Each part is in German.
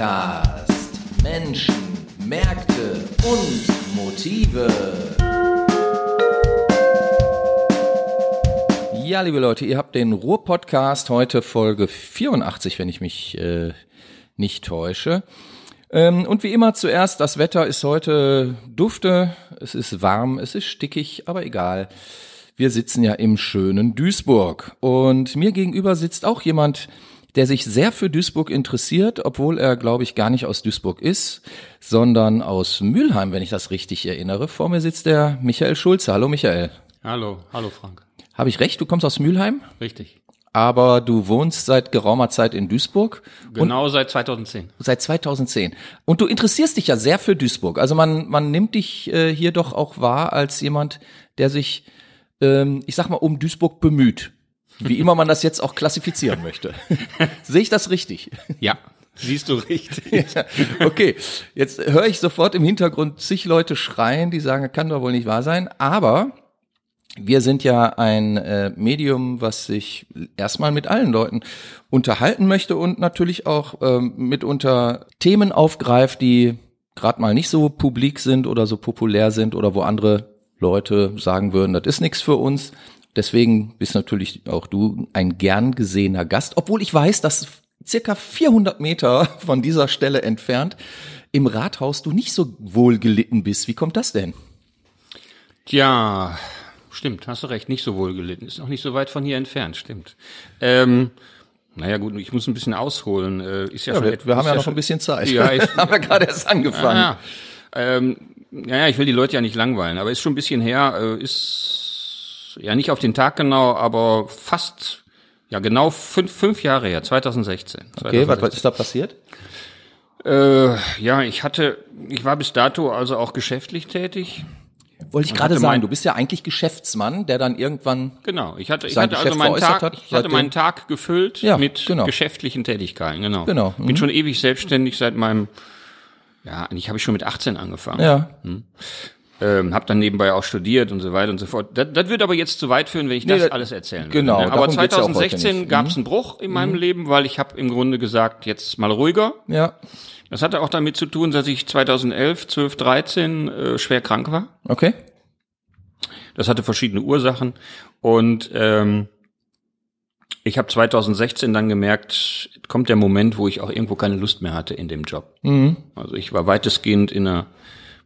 Podcast. Menschen, Märkte und Motive. Ja, liebe Leute, ihr habt den Ruhr-Podcast heute Folge 84, wenn ich mich äh, nicht täusche. Ähm, und wie immer zuerst, das Wetter ist heute dufte, es ist warm, es ist stickig, aber egal. Wir sitzen ja im schönen Duisburg. Und mir gegenüber sitzt auch jemand, der sich sehr für Duisburg interessiert, obwohl er, glaube ich, gar nicht aus Duisburg ist, sondern aus Mülheim, wenn ich das richtig erinnere. Vor mir sitzt der Michael Schulze. Hallo Michael. Hallo, hallo Frank. Habe ich recht? Du kommst aus Mülheim? Richtig. Aber du wohnst seit geraumer Zeit in Duisburg. Genau seit 2010. Seit 2010. Und du interessierst dich ja sehr für Duisburg. Also man, man nimmt dich äh, hier doch auch wahr als jemand, der sich, ähm, ich sag mal, um Duisburg bemüht. Wie immer man das jetzt auch klassifizieren möchte. Sehe ich das richtig? Ja, siehst du richtig. Ja, okay, jetzt höre ich sofort im Hintergrund zig Leute schreien, die sagen, kann doch wohl nicht wahr sein. Aber wir sind ja ein äh, Medium, was sich erstmal mit allen Leuten unterhalten möchte und natürlich auch ähm, mitunter Themen aufgreift, die gerade mal nicht so publik sind oder so populär sind oder wo andere Leute sagen würden, das ist nichts für uns. Deswegen bist natürlich auch du ein gern gesehener Gast, obwohl ich weiß, dass circa 400 Meter von dieser Stelle entfernt im Rathaus du nicht so wohl gelitten bist. Wie kommt das denn? Tja, stimmt, hast du recht, nicht so wohl gelitten. Ist auch nicht so weit von hier entfernt, stimmt. Ähm, naja gut, ich muss ein bisschen ausholen. Äh, ist ja, Ja, schon, wir, wir haben ist ja noch schon, ein bisschen Zeit. Ja, ich- haben wir gerade erst angefangen. Ja, ähm, naja, ich will die Leute ja nicht langweilen, aber ist schon ein bisschen her, äh, ist ja nicht auf den Tag genau, aber fast, ja genau fünf, fünf Jahre her, 2016. Okay, was, was ist da passiert? Äh, ja, ich hatte, ich war bis dato also auch geschäftlich tätig. Wollte ich gerade sagen, du bist ja eigentlich Geschäftsmann, der dann irgendwann Genau, ich hatte, ich hatte also meinen Tag, hat, ich hatte meinen Tag gefüllt Ja, mit genau. geschäftlichen Tätigkeiten, genau. Genau, Bin schon ewig selbstständig seit meinem, ja, eigentlich habe ich schon mit 18 angefangen. ja, Ähm, habe dann nebenbei auch studiert und so weiter und so fort. Das, das wird aber jetzt zu weit führen, wenn ich das das- alles erzählen genau, würde. ne? Aber darum geht's ja auch heute 2016 nicht. Mhm. gab es einen Bruch in meinem Leben, weil ich habe im Grunde gesagt, jetzt mal ruhiger. ja, Das hatte auch damit zu tun, dass ich 2011, 12, 13 äh, schwer krank war. okay. Das hatte verschiedene Ursachen und ähm, ich habe 2016 dann gemerkt, kommt der Moment, wo ich auch irgendwo keine Lust mehr hatte in dem Job. Mhm. Also ich war weitestgehend in der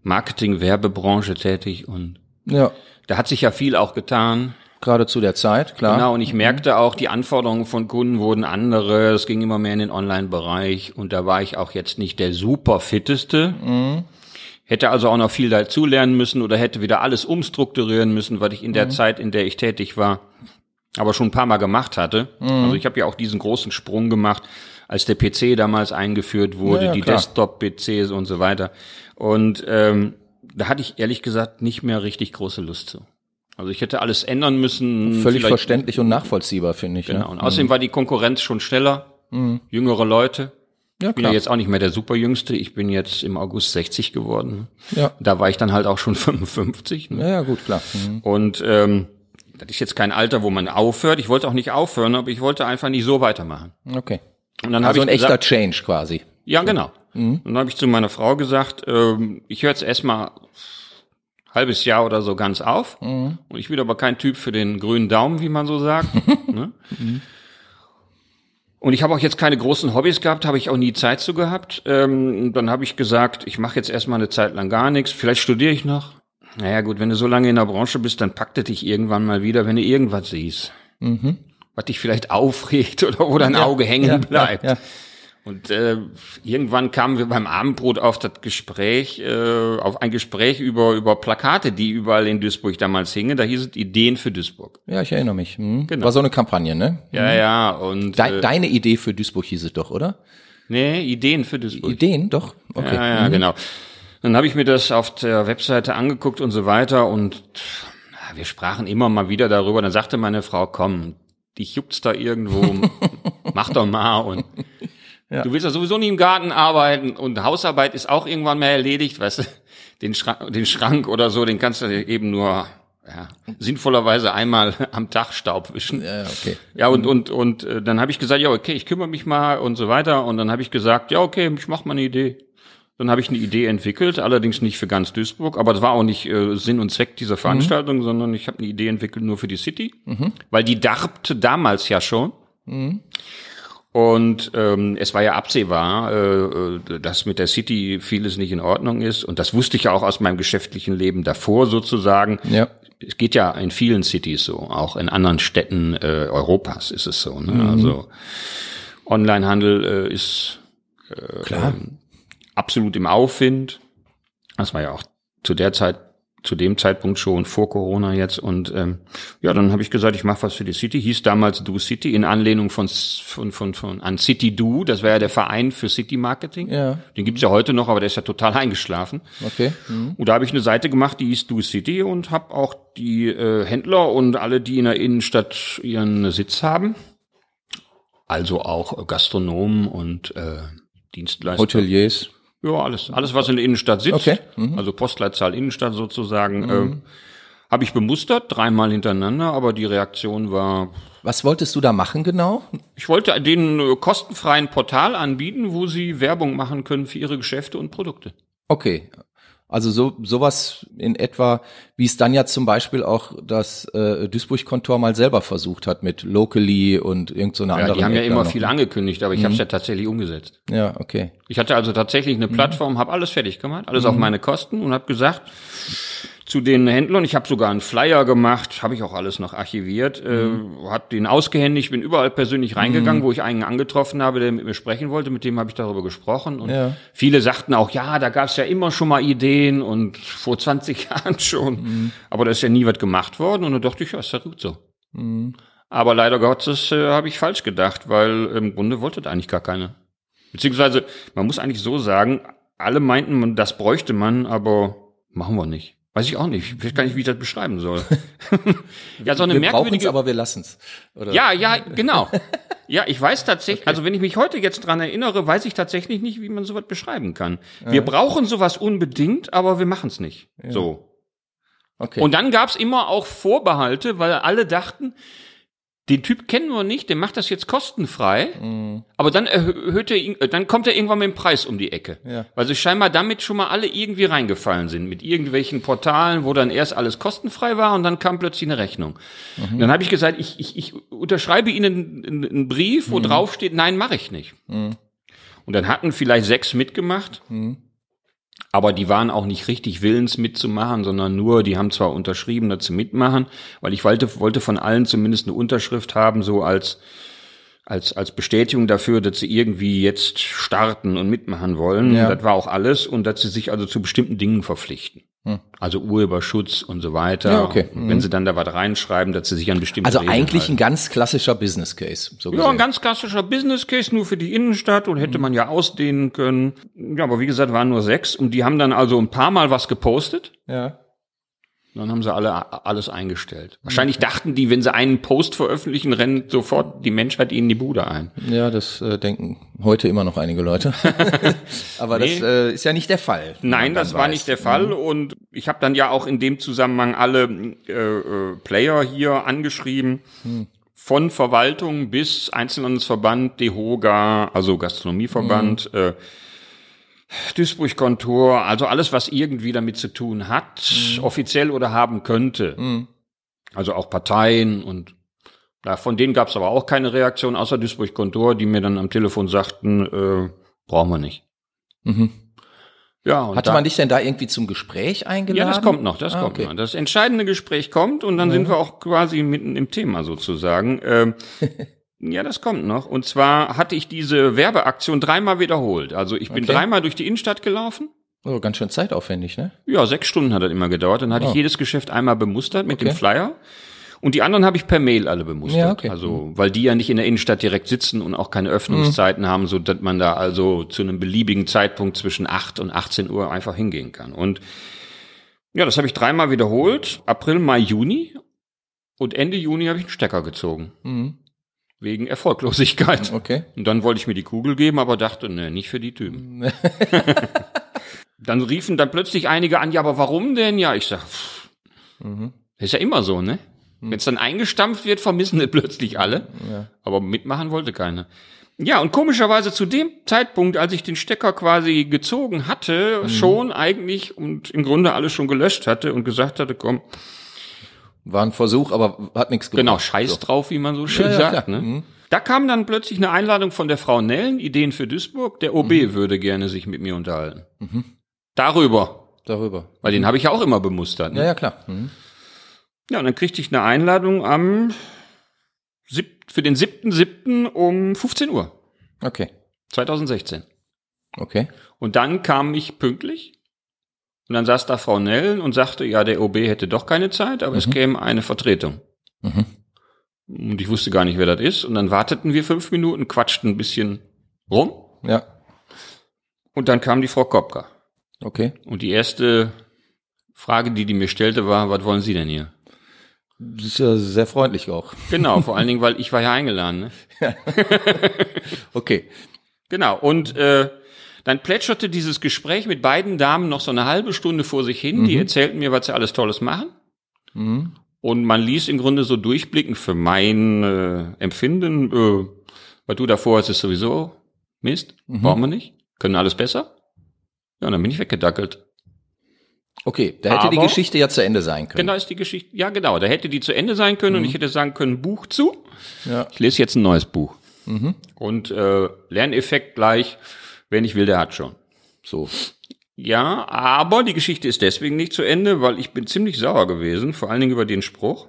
Marketing-Werbebranche tätig und Ja, da hat sich ja viel auch getan. gerade zu der Zeit, klar. Genau, und ich merkte auch, die Anforderungen von Kunden wurden andere. Es ging immer mehr in den Online-Bereich und da war ich auch jetzt nicht der super fitteste. Hätte also auch noch viel dazu lernen müssen oder hätte wieder alles umstrukturieren müssen, was ich in der Zeit, in der ich tätig war, aber schon ein paar Mal gemacht hatte. Also ich habe ja auch diesen großen Sprung gemacht, als der PC damals eingeführt wurde, Ja, die. Desktop-PCs und so weiter. Und ähm, da hatte ich ehrlich gesagt nicht mehr richtig große Lust zu. Also ich hätte alles ändern müssen. Völlig verständlich und nachvollziehbar, finde ich. Genau. Ne? Und außerdem war die Konkurrenz schon schneller, jüngere Leute. Ja, Ich bin ja jetzt auch nicht mehr der Superjüngste. Ich bin jetzt im August 60 geworden. Ja. Da war ich dann halt auch schon 55. Ne? Ja, ja, gut, klar. Mhm. Und ähm, das ist jetzt kein Alter, wo man aufhört. Ich wollte auch nicht aufhören, aber ich wollte einfach nicht so weitermachen. Okay. Und dann habe Also ich ein echter gesagt, Change quasi. ja genau. Und dann habe ich zu meiner Frau gesagt, ähm, ich höre jetzt erstmal halbes Jahr oder so ganz auf. Und ich bin aber kein Typ für den grünen Daumen, wie man so sagt. ne? Und ich habe auch jetzt keine großen Hobbys gehabt, habe ich auch nie Zeit zu gehabt. Ähm, dann habe ich gesagt, ich mache jetzt erstmal eine Zeit lang gar nichts. Vielleicht studiere ich noch. Naja gut, wenn du so lange in der Branche bist, dann packt es dich irgendwann mal wieder, wenn du irgendwas siehst. Was dich vielleicht aufregt oder wo dein Auge hängen ja, bleibt. ja, ja. Und äh, irgendwann kamen wir beim Abendbrot auf das Gespräch, äh, auf ein Gespräch über über Plakate, die überall in Duisburg damals hingen. Da hieß es Ideen für Duisburg. Ja, ich erinnere mich. Mhm. Genau. War so eine Kampagne, ne? Ja, ja. Und De äh, Deine Idee für Duisburg hieß es doch, oder? nee, Ideen für Duisburg. Ideen, doch? Okay. Ja, ja, genau. Dann habe ich mir das auf der Webseite angeguckt und so weiter und wir sprachen immer mal wieder darüber. Dann sagte meine Frau, komm, dich juckt's da irgendwo, mach doch mal und du willst ja sowieso nie im Garten arbeiten und Hausarbeit ist auch irgendwann mal erledigt, weißt du, den Schrank, den Schrank oder so, den kannst du eben nur ja, sinnvollerweise einmal am Tag Staub wischen. Ja, okay. Ja, und, und, und äh, dann habe ich gesagt, ja, okay, ich kümmere mich mal und so weiter. Und dann habe ich gesagt, ja, okay, ich mache mal eine Idee. Dann habe ich eine Idee entwickelt, allerdings nicht für ganz Duisburg, aber das war auch nicht äh, Sinn und Zweck dieser Veranstaltung, sondern ich habe eine Idee entwickelt nur für die City, weil die darbte damals ja schon. Und ähm, es war ja absehbar, äh, äh, dass mit der City vieles nicht in Ordnung ist. Und das wusste ich ja auch aus meinem geschäftlichen Leben davor sozusagen. Ja. Es geht ja in vielen Cities so, auch in anderen Städten äh, Europas ist es so. Ne? Also Onlinehandel äh, ist Klar. Absolut im Aufwind. Das war ja auch zu der Zeit, zu dem Zeitpunkt schon vor Corona jetzt. Und ähm, ja, dann habe ich gesagt, ich mache was für die City. Hieß damals Do City in Anlehnung von von von, von an City Do. Das war ja der Verein für City Marketing. Ja. Den gibt's ja heute noch, aber der ist ja total eingeschlafen. Okay. Mhm. Und da habe ich eine Seite gemacht, die hieß Do City und habe auch die äh, Händler und alle, die in der Innenstadt ihren Sitz haben, also auch Gastronomen und äh, Dienstleister. Hoteliers. Ja, alles, alles, was in der Innenstadt sitzt, Okay. Mhm. also Postleitzahl Innenstadt sozusagen, äh, habe ich bemustert, dreimal hintereinander, aber die Reaktion war, Was wolltest du da machen genau? ich wollte denen äh, kostenfreien Portal anbieten, wo sie Werbung machen können für ihre Geschäfte und Produkte. Okay. Also so sowas in etwa, wie es dann ja zum Beispiel auch das äh, Duisburg-Kontor mal selber versucht hat mit Locally und irgend so Ja, andere. die haben ja App da immer noch. viel angekündigt, aber ich habe es ja tatsächlich umgesetzt. Ja, okay. Ich hatte also tatsächlich eine Plattform, habe alles fertig gemacht, alles auf meine Kosten und habe gesagt zu den Händlern, ich habe sogar einen Flyer gemacht, habe ich auch alles noch archiviert, äh, habe den ausgehändigt, bin überall persönlich reingegangen, wo ich einen angetroffen habe, der mit mir sprechen wollte, mit dem habe ich darüber gesprochen. Und Ja. viele sagten auch, ja, da gab es ja immer schon mal Ideen und vor 20 Jahren schon, aber da ist ja nie was gemacht worden. Und da dachte ich, ja, ist ja gut so. Aber leider Gottes äh, habe ich falsch gedacht, weil im Grunde wollte das eigentlich gar keine. Beziehungsweise, man muss eigentlich so sagen, alle meinten, das bräuchte man, aber machen wir nicht. Weiß ich auch nicht. Ich weiß gar nicht, wie ich das beschreiben soll. ja, so eine Wir merkwürdige. aber wir lassen's. Oder? Ja, ja, genau. Ja, ich weiß tatsächlich, also wenn ich mich heute jetzt dran erinnere, weiß ich tatsächlich nicht, wie man sowas beschreiben kann. Wir brauchen sowas unbedingt, aber wir machen es nicht. So. Okay. Und dann gab's immer auch Vorbehalte, weil alle dachten, den Typ kennen wir nicht, der macht das jetzt kostenfrei, Mhm. aber dann erhöht er, ihn- äh, dann kommt er irgendwann mit dem Preis um die Ecke. Ja. Weil sie scheinbar damit schon mal alle irgendwie reingefallen sind, mit irgendwelchen Portalen, wo dann erst alles kostenfrei war und dann kam plötzlich eine Rechnung. Mhm. Dann habe ich gesagt, ich, ich, ich unterschreibe Ihnen einen, einen Brief, Mhm. wo drauf steht, nein, mache ich nicht. Und dann hatten vielleicht sechs mitgemacht. Aber die waren auch nicht richtig willens mitzumachen, sondern nur, die haben zwar unterschrieben, sie mitmachen, weil ich wollte, wollte von allen zumindest eine Unterschrift haben, so als, als, als Bestätigung dafür, dass sie irgendwie jetzt starten und mitmachen wollen. Ja. Das war auch alles und dass sie sich also zu bestimmten Dingen verpflichten. Also Urheberschutz und so weiter. Hm. Ja, okay. Und wenn sie dann da was reinschreiben, dass sie sich an bestimmte also Regeln eigentlich halten. ein ganz klassischer Business Case. So Ja, ein ganz klassischer Business Case nur für die Innenstadt und hätte man ja ausdehnen können. Ja, aber wie gesagt, waren nur sechs und die haben dann also ein paar Mal was gepostet. ja. Dann haben sie alle alles eingestellt. Wahrscheinlich dachten die, wenn sie einen Post veröffentlichen, rennt sofort die Menschheit ihnen die Bude ein. Ja, das äh, denken heute immer noch einige Leute. Aber Nee. das äh, ist ja nicht der Fall. Nein, das war weiß. nicht der Fall. Und ich habe dann ja auch in dem Zusammenhang alle äh, äh, Player hier angeschrieben. Von Verwaltung bis Einzelhandelsverband, DEHOGA, also Gastronomieverband, äh, Duisburg-Kontor, also alles, was irgendwie damit zu tun hat, offiziell oder haben könnte. Also auch Parteien und ja, von denen gab es aber auch keine Reaktion, außer Duisburg-Kontor, die mir dann am Telefon sagten, äh, brauchen wir nicht. Mhm. Ja, und Hatte da- man dich denn da irgendwie zum Gespräch eingeladen? ja, das kommt noch, das Ah, kommt okay. noch. Das entscheidende Gespräch kommt und dann sind wir auch quasi mitten im Thema sozusagen. Ähm, ja, das kommt noch. Und zwar hatte ich diese Werbeaktion dreimal wiederholt. Also ich bin Okay. dreimal durch die Innenstadt gelaufen. Oh, ganz schön zeitaufwendig, ne? Ja, sechs Stunden hat das immer gedauert. Dann hatte Oh. ich jedes Geschäft einmal bemustert mit Okay. dem Flyer. Und die anderen habe ich per Mail alle bemustert. Ja, okay. Also, weil die ja nicht in der Innenstadt direkt sitzen und auch keine Öffnungszeiten Mhm. haben, so dass man da also zu einem beliebigen Zeitpunkt zwischen 8 und 18 Uhr einfach hingehen kann. Und ja, das habe ich dreimal wiederholt. April, Mai, Juni. Und Ende Juni habe ich einen Stecker gezogen. Mhm. Wegen Erfolglosigkeit. Okay. Und dann wollte ich mir die Kugel geben, aber dachte, ne, nicht für die Typen. dann riefen dann plötzlich einige an, ja, aber warum denn? Ja, ich sag, pff, Das ist ja immer so, ne? Wenn es dann eingestampft wird, vermissen es plötzlich alle. Ja. Aber mitmachen wollte keiner. Ja, und komischerweise zu dem Zeitpunkt, als ich den Stecker quasi gezogen hatte, schon eigentlich und im Grunde alles schon gelöscht hatte und gesagt hatte, komm, War ein Versuch, aber hat nichts gebracht. genau, scheiß drauf, wie man so schön Ja, ja, sagt. klar. Ne? Mhm. Da kam dann plötzlich eine Einladung von der Frau Nellen, Ideen für Duisburg. Der OB würde gerne sich mit mir unterhalten. Darüber, Darüber. weil den habe ich ja auch immer bemustert. Ne? Ja, ja, klar. Mhm. Ja, und dann kriegte ich eine Einladung am sieb- für den 7.7. um 15 Uhr, Okay. 2016. Okay. Und dann kam ich pünktlich. Und dann saß da Frau Nell und sagte, ja, der OB hätte doch keine Zeit, aber es käme eine Vertretung. Mhm. Und ich wusste gar nicht, wer das ist. Und dann warteten wir fünf Minuten, quatschten ein bisschen rum. Ja. Und dann kam die Frau Kopka. Okay. Und die erste Frage, die die mir stellte, war, was wollen Sie denn hier? Das ist ja sehr freundlich auch. Genau, vor allen Dingen, weil ich war ja eingeladen. Ne? Okay. Genau, und äh, dann plätscherte dieses Gespräch mit beiden Damen noch so eine halbe Stunde vor sich hin. Die erzählten mir, was sie alles Tolles machen. Mhm. Und man ließ im Grunde so durchblicken für mein äh, Empfinden, äh, was du davor hast, ist sowieso Mist, brauchen wir nicht, können alles besser. Ja, und dann bin ich weggedackelt. Okay, da hätte die Aber- Geschichte ja zu Ende sein können. Genau ist die Geschichte. Ja, genau. Da hätte die zu Ende sein können und ich hätte sagen können, Buch zu. Ja. Ich lese jetzt ein neues Buch. Und äh, Lerneffekt gleich, wer nicht will, der hat schon. So. Ja, aber die Geschichte ist deswegen nicht zu Ende, weil ich bin ziemlich sauer gewesen, vor allen Dingen über den Spruch.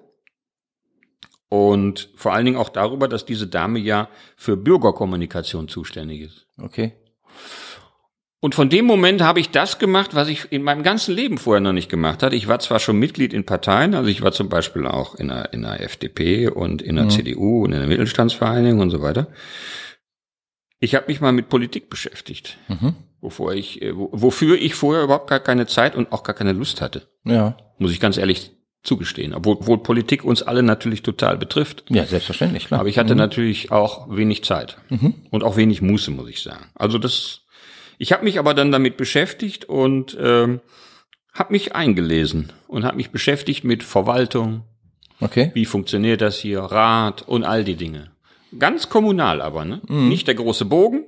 Und vor allen Dingen auch darüber, dass diese Dame ja für Bürgerkommunikation zuständig ist. Okay. Und von dem Moment habe ich das gemacht, was ich in meinem ganzen Leben vorher noch nicht gemacht hatte. Ich war zwar schon Mitglied in Parteien, also ich war zum Beispiel auch in der, in der FDP und in der CDU und in der Mittelstandsvereinigung und so weiter. Ich habe mich mal mit Politik beschäftigt, wovor ich, äh, wo- wofür ich vorher überhaupt gar keine Zeit und auch gar keine Lust hatte, Ja. muss ich ganz ehrlich zugestehen. Obwohl, obwohl Politik uns alle natürlich total betrifft. Ja, selbstverständlich, klar. Aber ich hatte natürlich auch wenig Zeit und auch wenig Muße, muss ich sagen. Also das, ich habe mich aber dann damit beschäftigt und ähm, habe mich eingelesen und habe mich beschäftigt mit Verwaltung, Okay. wie funktioniert das hier, Rat und all die Dinge. Ganz kommunal aber, ne? Nicht der große Bogen,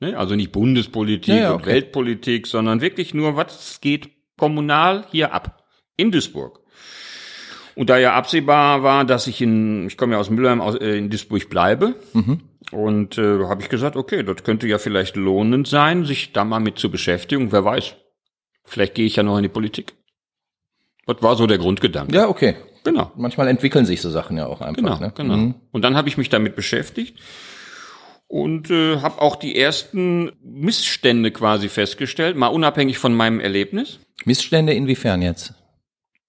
ne? also nicht Bundespolitik Ja, ja, und okay. Weltpolitik, sondern wirklich nur, was geht kommunal hier ab in Duisburg. Und da ja absehbar war, dass ich in, ich komme ja aus Mülheim, aus, äh, in Duisburg bleibe, und äh, habe ich gesagt, okay, das könnte ja vielleicht lohnend sein, sich da mal mit zu beschäftigen. Wer weiß, vielleicht gehe ich ja noch in die Politik. Das war so der Grundgedanke. Ja, okay. Genau. Manchmal entwickeln sich so Sachen ja auch einfach. Genau, ne? genau. Mhm. Und dann habe ich mich damit beschäftigt und äh, habe auch die ersten Missstände quasi festgestellt, mal unabhängig von meinem Erlebnis. Missstände inwiefern jetzt?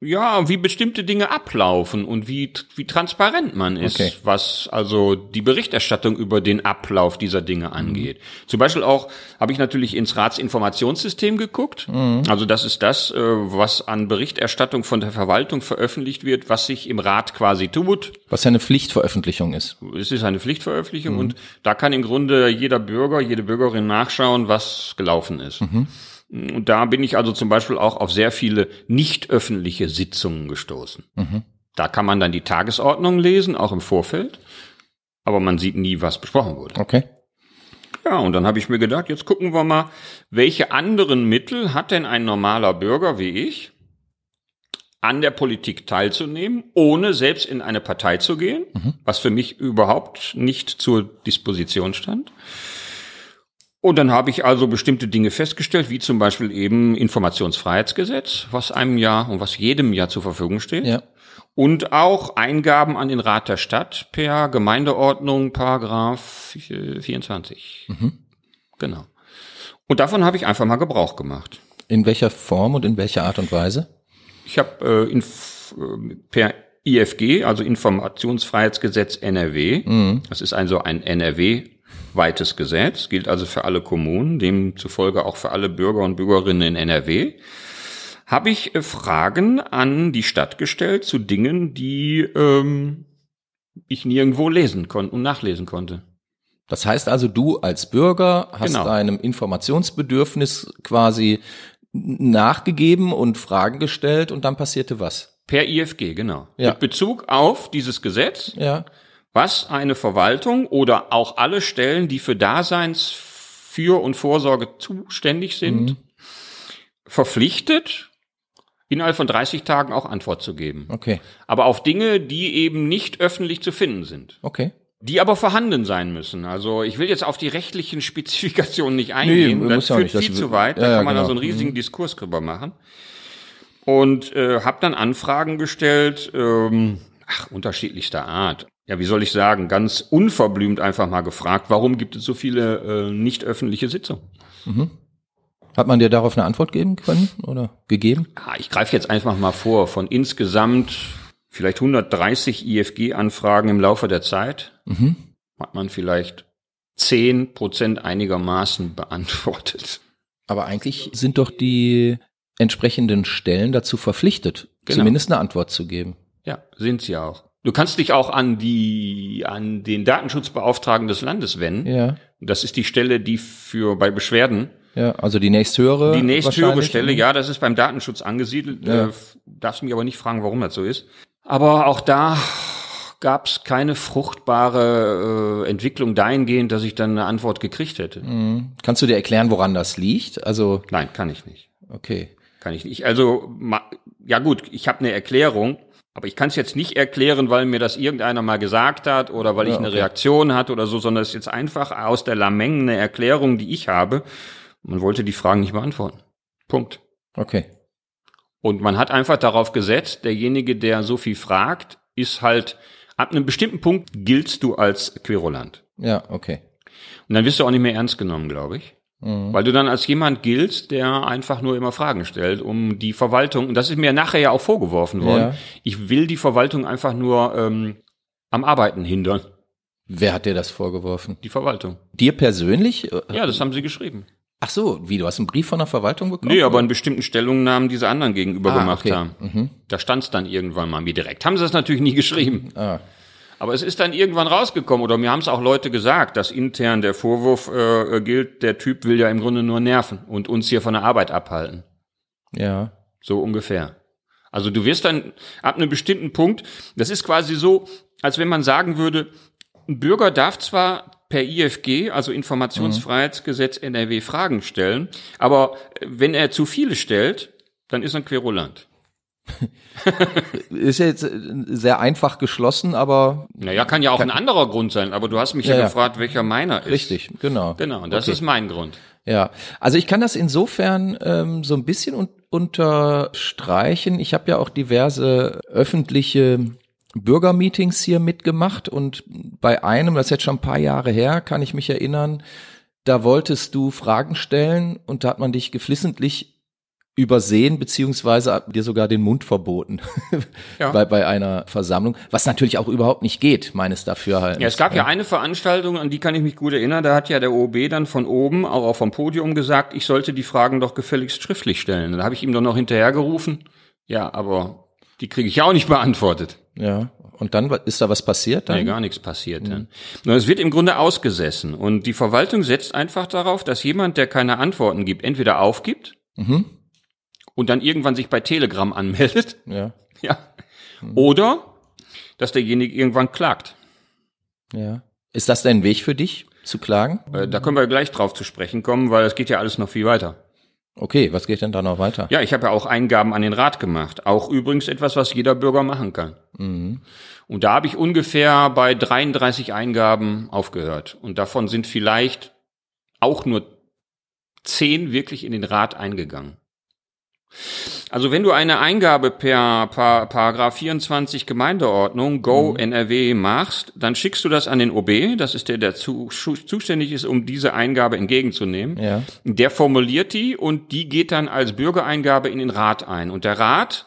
Ja, wie bestimmte Dinge ablaufen und wie, wie transparent man ist, Okay. was also die Berichterstattung über den Ablauf dieser Dinge angeht. Zum Beispiel auch habe ich natürlich ins Ratsinformationssystem geguckt. Also das ist das, äh, was an Berichterstattung von der Verwaltung veröffentlicht wird, was sich im Rat quasi tut. Was ja eine Pflichtveröffentlichung ist. Es ist eine Pflichtveröffentlichung und da kann im Grunde jeder Bürger, jede Bürgerin nachschauen, was gelaufen ist. Und da bin ich also zum Beispiel auch auf sehr viele nicht öffentliche Sitzungen gestoßen. Da kann man dann die Tagesordnung lesen, auch im Vorfeld, aber man sieht nie, was besprochen wurde. Okay. Ja, und dann habe ich mir gedacht, jetzt gucken wir mal, welche anderen Mittel hat denn ein normaler Bürger wie ich, an der Politik teilzunehmen, ohne selbst in eine Partei zu gehen, was für mich überhaupt nicht zur Disposition stand. Und dann habe ich also bestimmte Dinge festgestellt, wie zum Beispiel eben Informationsfreiheitsgesetz, was einem ja und was jedem ja zur Verfügung steht. Ja. Und auch Eingaben an den Rat der Stadt per Gemeindeordnung, Paragraph äh, 24. Genau. Und davon habe ich einfach mal Gebrauch gemacht. In welcher Form und in welcher Art und Weise? Ich habe äh, äh, per IFG, also Informationsfreiheitsgesetz NRW, das ist also ein NRW-weites Gesetz, gilt also für alle Kommunen, demzufolge auch für alle Bürger und Bürgerinnen in NRW, habe ich äh, Fragen an die Stadt gestellt zu Dingen, die ähm, ich nirgendwo lesen konnte und nachlesen konnte. Das heißt also, du als Bürger hast Genau. deinem Informationsbedürfnis quasi nachgegeben und Fragen gestellt und dann passierte was? Per IFG, genau. Ja. Mit Bezug auf dieses Gesetz, Ja. Was eine Verwaltung oder auch alle Stellen, die für Daseins, für und Vorsorge zuständig sind, Mhm. verpflichtet, innerhalb von 30 Tagen auch Antwort zu geben. Okay. Aber auf Dinge, die eben nicht öffentlich zu finden sind. Okay. Die aber vorhanden sein müssen. Also ich will jetzt auf die rechtlichen Spezifikationen nicht eingehen. Nee, das ja führt nicht. Viel zu weit. Ja, Da ja, kann man da genau. so einen riesigen Diskurs drüber machen. Und äh, habe dann Anfragen gestellt, ähm, ach, unterschiedlichster Art. Ja, wie soll ich sagen, ganz unverblümt einfach mal gefragt, warum gibt es so viele äh, nicht öffentliche Sitzungen? Hat man dir darauf eine Antwort geben können oder gegeben? Ja, ich greife jetzt einfach mal vor, von insgesamt vielleicht 130 IFG-Anfragen im Laufe der Zeit hat man vielleicht 10 Prozent einigermaßen beantwortet. Aber eigentlich sind doch die entsprechenden Stellen dazu verpflichtet, Genau. zumindest eine Antwort zu geben. Ja, sind sie auch. Du kannst dich auch an die, an den Datenschutzbeauftragten des Landes wenden. Ja. Das ist die Stelle, die für, bei Beschwerden, Ja, also die nächsthöhere. die nächsthöhere. Stelle, ja, das ist beim Datenschutz angesiedelt. Ja. Äh, darfst mich aber nicht fragen, warum das so ist. Aber auch da gab es keine fruchtbare äh, Entwicklung dahingehend, dass ich dann eine Antwort gekriegt hätte. Mhm. Kannst du dir erklären, woran das liegt? Also, Nein, kann ich nicht. okay. Kann ich nicht. Also, ma, ja gut, ich habe eine Erklärung, aber ich kann es jetzt nicht erklären, weil mir das irgendeiner mal gesagt hat oder weil Ja, ich eine okay. Reaktion hatte oder so, sondern es ist jetzt einfach aus der Lameng eine Erklärung, die ich habe. Man wollte die Fragen nicht beantworten. Punkt. Okay. Und man hat einfach darauf gesetzt, derjenige, der so viel fragt, ist halt, ab einem bestimmten Punkt giltst du als Querulant. Ja, okay. Und dann wirst du auch nicht mehr ernst genommen, glaube ich. Mhm. Weil du dann als jemand giltst, der einfach nur immer Fragen stellt, um die Verwaltung, und das ist mir nachher ja auch vorgeworfen worden, Ja. ich will die Verwaltung einfach nur ähm, am Arbeiten hindern. Wer hat dir das vorgeworfen? Die Verwaltung. Dir persönlich? Ja, das haben sie geschrieben. Ach so, wie, du hast einen Brief von der Verwaltung bekommen? Nee, aber in bestimmten Stellungnahmen diese anderen gegenüber Ah, gemacht okay. haben. Mhm. Da stand es dann irgendwann mal mir direkt. Haben sie es natürlich nie geschrieben. Ah, Aber es ist dann irgendwann rausgekommen, oder mir haben es auch Leute gesagt, dass intern der Vorwurf äh, gilt, der Typ will ja im Grunde nur nerven und uns hier von der Arbeit abhalten. ja. So ungefähr. Also du wirst dann ab einem bestimmten Punkt, das ist quasi so, als wenn man sagen würde, ein Bürger darf zwar per IFG, also Informationsfreiheitsgesetz NRW, Fragen stellen, aber äh, wenn er zu viele stellt, dann ist er ein Querulant. Ist jetzt äh, sehr einfach geschlossen, aber Naja, kann ja auch ein anderer Grund sein, aber du hast mich ja, Ja, ja. gefragt, welcher meiner ist. richtig, genau. Genau, und das Okay. ist mein Grund. Ja, also ich kann das insofern ähm, so ein bisschen un unterstreichen. Ich habe ja auch diverse öffentliche Bürgermeetings hier mitgemacht und bei einem, das ist jetzt schon ein paar Jahre her, kann ich mich erinnern, da wolltest du Fragen stellen und da hat man dich geflissentlich übersehen, beziehungsweise hat dir sogar den Mund verboten Ja. bei, bei einer Versammlung, was natürlich auch überhaupt nicht geht, meines Dafürhaltens. Ja, es gab ja eine Veranstaltung, an die kann ich mich gut erinnern, da hat ja der OB dann von oben, auch, auch vom Podium gesagt, ich sollte die Fragen doch gefälligst schriftlich stellen. Da habe ich ihm doch noch hinterhergerufen, ja, aber die kriege ich ja auch nicht beantwortet. Ja, und dann ist da was passiert dann? Nee, gar nichts passiert dann. Nur es wird im Grunde ausgesessen und die Verwaltung setzt einfach darauf, dass jemand, der keine Antworten gibt, entweder aufgibt Mhm. Und dann irgendwann sich bei Telegram anmeldet, Ja, ja, oder dass derjenige irgendwann klagt. ja. Ist das dein Weg für dich, zu klagen? Äh, Da können wir gleich drauf zu sprechen kommen, weil es geht ja alles noch viel weiter. Okay, was geht denn da noch weiter? Ja, ich habe ja auch Eingaben an den Rat gemacht. Auch übrigens etwas, was jeder Bürger machen kann. Mhm. Und da habe ich ungefähr bei 33 Eingaben aufgehört. Und davon sind vielleicht auch nur 10 wirklich in den Rat eingegangen. Also wenn du eine Eingabe per, per Paragraph 24 Gemeindeordnung Go NRW machst, dann schickst du das an den OB, das ist der, der zu, zuständig ist, um diese Eingabe entgegenzunehmen. Ja. Der formuliert die und die geht dann als Bürgereingabe in den Rat ein. Und der Rat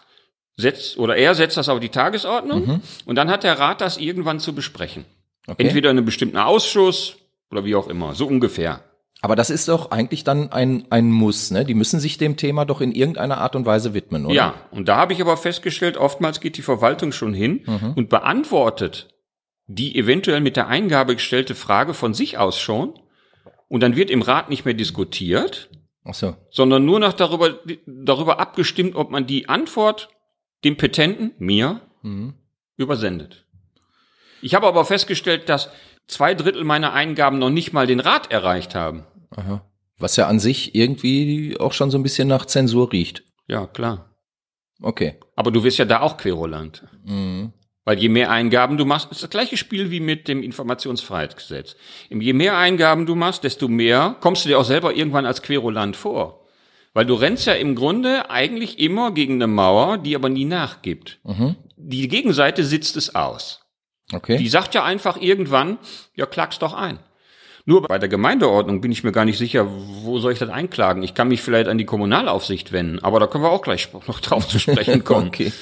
setzt, oder er setzt das auf die Tagesordnung und dann hat der Rat das irgendwann zu besprechen. Okay. Entweder in einem bestimmten Ausschuss oder wie auch immer, so ungefähr. Aber das ist doch eigentlich dann ein, ein Muss, ne? Die müssen sich dem Thema doch in irgendeiner Art und Weise widmen, oder? Ja, und da habe ich aber festgestellt, oftmals geht die Verwaltung schon hin und beantwortet die eventuell mit der Eingabe gestellte Frage von sich aus schon. Und dann wird im Rat nicht mehr diskutiert, Ach so. sondern nur noch darüber, darüber abgestimmt, ob man die Antwort dem Petenten, mir, übersendet. Ich habe aber festgestellt, dass zwei Drittel meiner Eingaben noch nicht mal den Rat erreicht haben. Aha. Was ja an sich irgendwie auch schon so ein bisschen nach Zensur riecht. Ja, klar. Okay. Aber du wirst ja da auch Querulant. Mhm. Weil je mehr Eingaben du machst, ist das gleiche Spiel wie mit dem Informationsfreiheitsgesetz. Je mehr Eingaben du machst, desto mehr kommst du dir auch selber irgendwann als Querulant vor. Weil du rennst ja im Grunde eigentlich immer gegen eine Mauer, die aber nie nachgibt. Die Gegenseite sitzt es aus. Okay. Die sagt ja einfach irgendwann, ja, klag's doch ein. Nur bei der Gemeindeordnung bin ich mir gar nicht sicher, wo soll ich das einklagen? Ich kann mich vielleicht an die Kommunalaufsicht wenden, aber da können wir auch gleich noch drauf zu sprechen kommen. okay.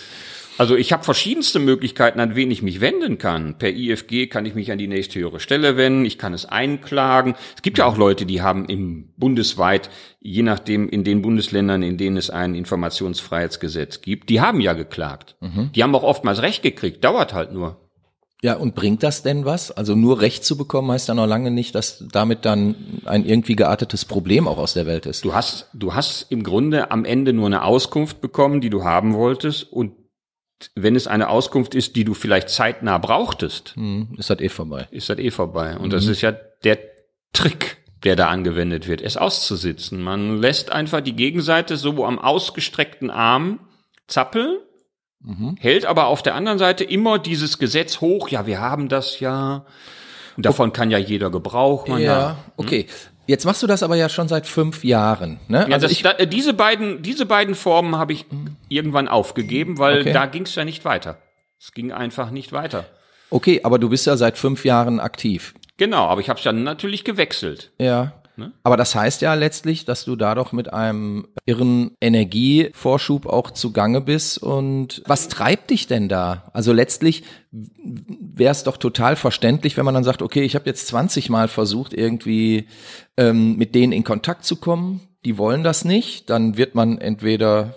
Also ich habe verschiedenste Möglichkeiten, an wen ich mich wenden kann. Per IFG kann ich mich an die nächsthöhere Stelle wenden, ich kann es einklagen. Es gibt ja auch Leute, die haben im bundesweit, je nachdem in den Bundesländern, in denen es ein Informationsfreiheitsgesetz gibt, die haben ja geklagt. Die haben auch oftmals Recht gekriegt, dauert halt nur. Ja, und bringt das denn was? Also nur Recht zu bekommen heißt ja noch lange nicht, dass damit dann ein irgendwie geartetes Problem auch aus der Welt ist. Du hast, du hast im Grunde am Ende nur eine Auskunft bekommen, die du haben wolltest und wenn es eine Auskunft ist, die du vielleicht zeitnah brauchtest, Hm, ist das eh vorbei. ist das eh vorbei. Und das ist ja der Trick, der da angewendet wird, es auszusitzen. Man lässt einfach die Gegenseite so am ausgestreckten Arm zappeln, hält aber auf der anderen Seite immer dieses Gesetz hoch, ja, wir haben das ja, und davon kann ja jeder Gebrauch machen. Ja, okay. Jetzt machst du das aber ja schon seit fünf Jahren. Ne? Ja, also das, da, äh, diese beiden, diese beiden Formen habe ich irgendwann aufgegeben, weil Okay. da ging es ja nicht weiter. Es ging einfach nicht weiter. okay, aber du bist ja seit fünf Jahren aktiv. Genau, aber ich habe es dann natürlich gewechselt. Ja. Aber das heißt ja letztlich, dass du da doch mit einem irren Energievorschub auch zugange bist. Und was treibt dich denn da? Also letztlich wäre es doch total verständlich, wenn man dann sagt, okay, ich habe jetzt 20 Mal versucht, irgendwie ähm, mit denen in Kontakt zu kommen. Die wollen das nicht. Dann wird man entweder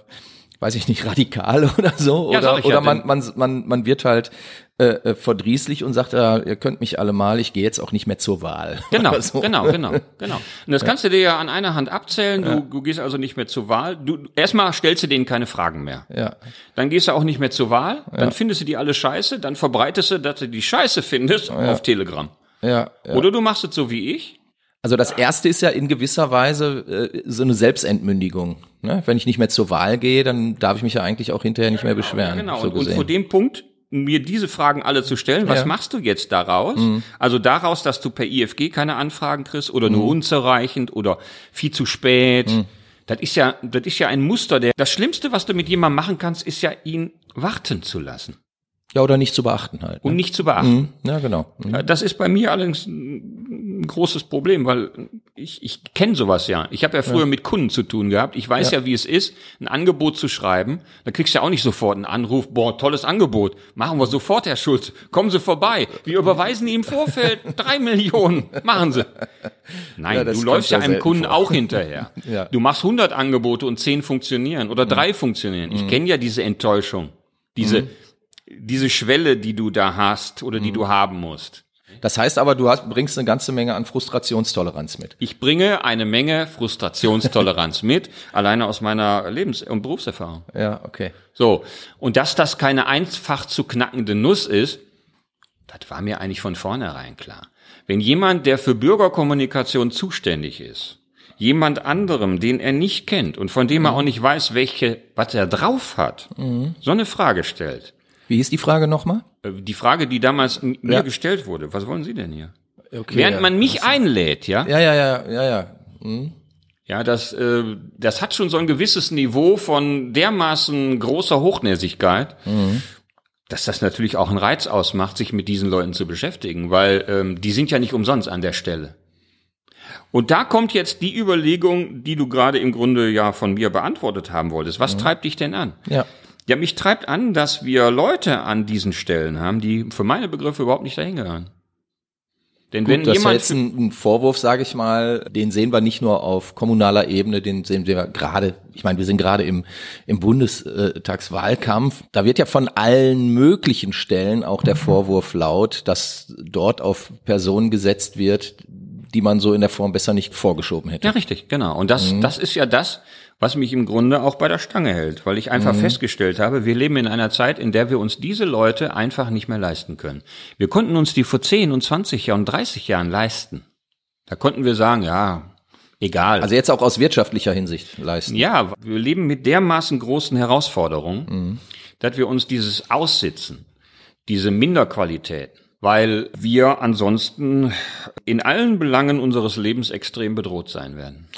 weiß ich nicht, radikal oder so. Ja, oder oder ja, man, man, man, man wird halt äh, äh, verdrießlich und sagt, ja, ihr könnt mich alle mal, ich gehe jetzt auch nicht mehr zur Wahl. Genau, so. genau, genau, genau. Und das kannst du dir ja an einer Hand abzählen. Du, du gehst also nicht mehr zur Wahl. Du erstmal stellst du denen keine Fragen mehr. Ja. Dann gehst du auch nicht mehr zur Wahl. Dann findest du die alle scheiße. Dann verbreitest du, dass du die Scheiße findest auf Telegram. Ja, ja. Oder du machst es so wie ich. Also das erste ist ja in gewisser Weise äh, so eine Selbstentmündigung. Ne? Wenn ich nicht mehr zur Wahl gehe, dann darf ich mich ja eigentlich auch hinterher nicht mehr beschweren. Genau. so und, und vor dem Punkt, mir diese Fragen alle zu stellen, was Ja. Mhm. machst du jetzt daraus? Also daraus, dass du per IFG keine Anfragen kriegst oder nur unzureichend oder viel zu spät. Mhm. Das ist ja, das ist ja ein Muster. Der, das Schlimmste, was du mit jemandem machen kannst, ist ja ihn warten zu lassen ja, oder nicht zu beachten halt. und Ne? nicht zu beachten. Mhm. Ja, genau. Mhm. Ja, Das ist bei mir allerdings ein großes Problem, weil ich, ich kenne sowas ja. Ich habe ja früher mit Kunden zu tun gehabt. Ich weiß ja. wie es ist, ein Angebot zu schreiben. Da kriegst du ja auch nicht sofort einen Anruf, boah, tolles Angebot. Machen wir sofort, Herr Schulz. Kommen Sie vorbei. Wir überweisen Ihnen im Vorfeld drei Millionen. Machen Sie. Nein, Ja, du läufst ja ja einem Kunden vor. auch hinterher. Ja. Du machst 100 Angebote und 10 funktionieren oder drei funktionieren. Ich kenne ja diese Enttäuschung. Diese, diese Schwelle, die du da hast oder die du haben musst. Das heißt aber, du hast, bringst eine ganze Menge an Frustrationstoleranz mit. Ich bringe eine Menge Frustrationstoleranz mit, alleine aus meiner Lebens- und Berufserfahrung. Ja, okay. So. Und dass das keine einfach zu knackende Nuss ist, das war mir eigentlich von vornherein klar. Wenn jemand, der für Bürgerkommunikation zuständig ist, jemand anderem, den er nicht kennt und von dem er auch nicht weiß, welche, was er drauf hat, so eine Frage stellt. Wie hieß die Frage nochmal? Äh, Die Frage, die damals mir Ja. gestellt wurde, was wollen Sie denn hier? Okay, Während ja. man mich einlädt, ja, Ja, ja, ja, ja, ja. Ja, das, äh, das hat schon so ein gewisses Niveau von dermaßen großer Hochnäsigkeit, dass das natürlich auch einen Reiz ausmacht, sich mit diesen Leuten zu beschäftigen, weil ähm, die sind ja nicht umsonst an der Stelle. Und da kommt jetzt die Überlegung, die du gerade im Grunde ja von mir beantwortet haben wolltest. Was treibt dich denn an? Ja. Ja, mich treibt an, dass wir Leute an diesen Stellen haben, die für meine Begriffe überhaupt nicht dahin gehören. Denn wenn Gut, das ist ja jemand jetzt ein, ein Vorwurf, sage ich mal, den sehen wir nicht nur auf kommunaler Ebene, den sehen wir gerade, ich meine, wir sind gerade im, im Bundestagswahlkampf, da wird ja von allen möglichen Stellen auch der Vorwurf laut, dass dort auf Personen gesetzt wird, die man so in der Form besser nicht vorgeschoben hätte. Ja, richtig, genau. Und das, das ist ja das, was mich im Grunde auch bei der Stange hält, weil ich einfach mhm. festgestellt habe, wir leben in einer Zeit, in der wir uns diese Leute einfach nicht mehr leisten können. Wir konnten uns die vor 10 und 20 Jahren und 30 Jahren leisten. Da konnten wir sagen, ja, egal. Also jetzt auch aus wirtschaftlicher Hinsicht leisten. Ja, wir leben mit dermaßen großen Herausforderungen, mhm. dass wir uns dieses Aussitzen, diese Minderqualität, weil wir ansonsten in allen Belangen unseres Lebens extrem bedroht sein werden.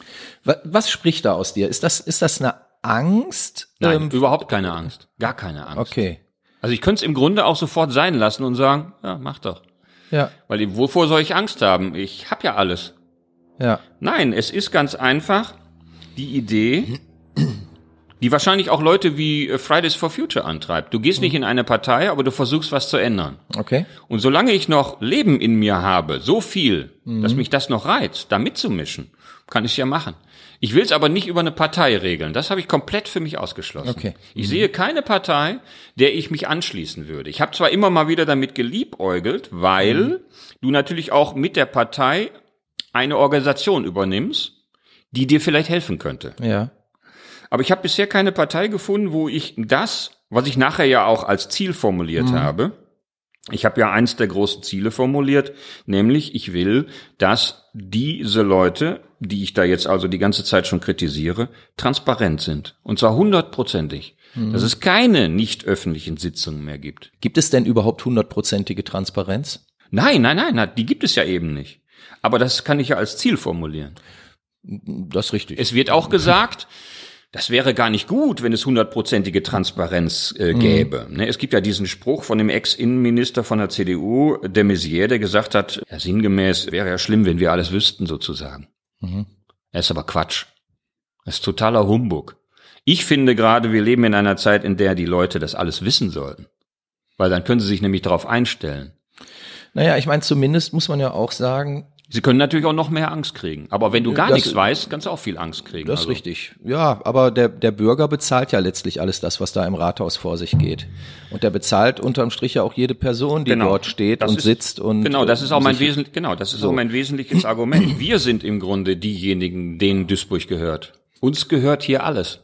Was spricht da aus dir? Ist das, ist das eine Angst? Nein, ähm, überhaupt keine Angst. Gar keine Angst. Okay. Also ich könnte es im Grunde auch sofort sein lassen und sagen, ja, mach doch. Ja. Weil wovor soll ich Angst haben? Ich habe ja alles. Ja. Nein, es ist ganz einfach die Idee, die wahrscheinlich auch Leute wie äh, Fridays for Future antreibt. Du gehst nicht in eine Partei, aber du versuchst was zu ändern. Okay. Und solange ich noch Leben in mir habe, so viel, mhm. dass mich das noch reizt, da mitzumischen, kann ich ja machen. Ich will es aber nicht über eine Partei regeln. Das habe ich komplett für mich ausgeschlossen. Okay. Ich sehe keine Partei, der ich mich anschließen würde. Ich habe zwar immer mal wieder damit geliebäugelt, weil mhm. du natürlich auch mit der Partei eine Organisation übernimmst, die dir vielleicht helfen könnte. Ja. Aber ich habe bisher keine Partei gefunden, wo ich das, was ich nachher ja auch als Ziel formuliert mhm. habe, ich habe ja eins der großen Ziele formuliert, nämlich ich will, dass diese Leute, die ich da jetzt also die ganze Zeit schon kritisiere, transparent sind. Und zwar hundertprozentig. Mhm. Dass es keine nicht öffentlichen Sitzungen mehr gibt. Gibt es denn überhaupt hundertprozentige Transparenz? Nein, nein, nein, die gibt es ja eben nicht. Aber das kann ich ja als Ziel formulieren. Das ist richtig. Es wird auch gesagt, das wäre gar nicht gut, wenn es hundertprozentige Transparenz äh, gäbe. Mhm. Es gibt ja diesen Spruch von dem Ex-Innenminister von der CDU, de Maizière, der gesagt hat, ja, sinngemäß wäre ja schlimm, wenn wir alles wüssten sozusagen. Mhm. Das ist aber Quatsch. Das ist totaler Humbug. Ich finde gerade, wir leben in einer Zeit, in der die Leute das alles wissen sollten. Weil dann können sie sich nämlich darauf einstellen. Naja, ich meine, zumindest muss man ja auch sagen, Sie können natürlich auch noch mehr Angst kriegen. Aber wenn du gar das, nichts weißt, kannst du auch viel Angst kriegen. Das ist also. richtig. Ja, aber der, der Bürger bezahlt ja letztlich alles das, was da im Rathaus vor sich geht. Und der bezahlt unterm Strich ja auch jede Person, die genau. dort steht das und ist, sitzt und. Genau, das ist auch mein wesentlich, genau, das ist so. auch mein wesentliches Argument. Wir sind im Grunde diejenigen, denen Duisburg gehört. Uns gehört hier alles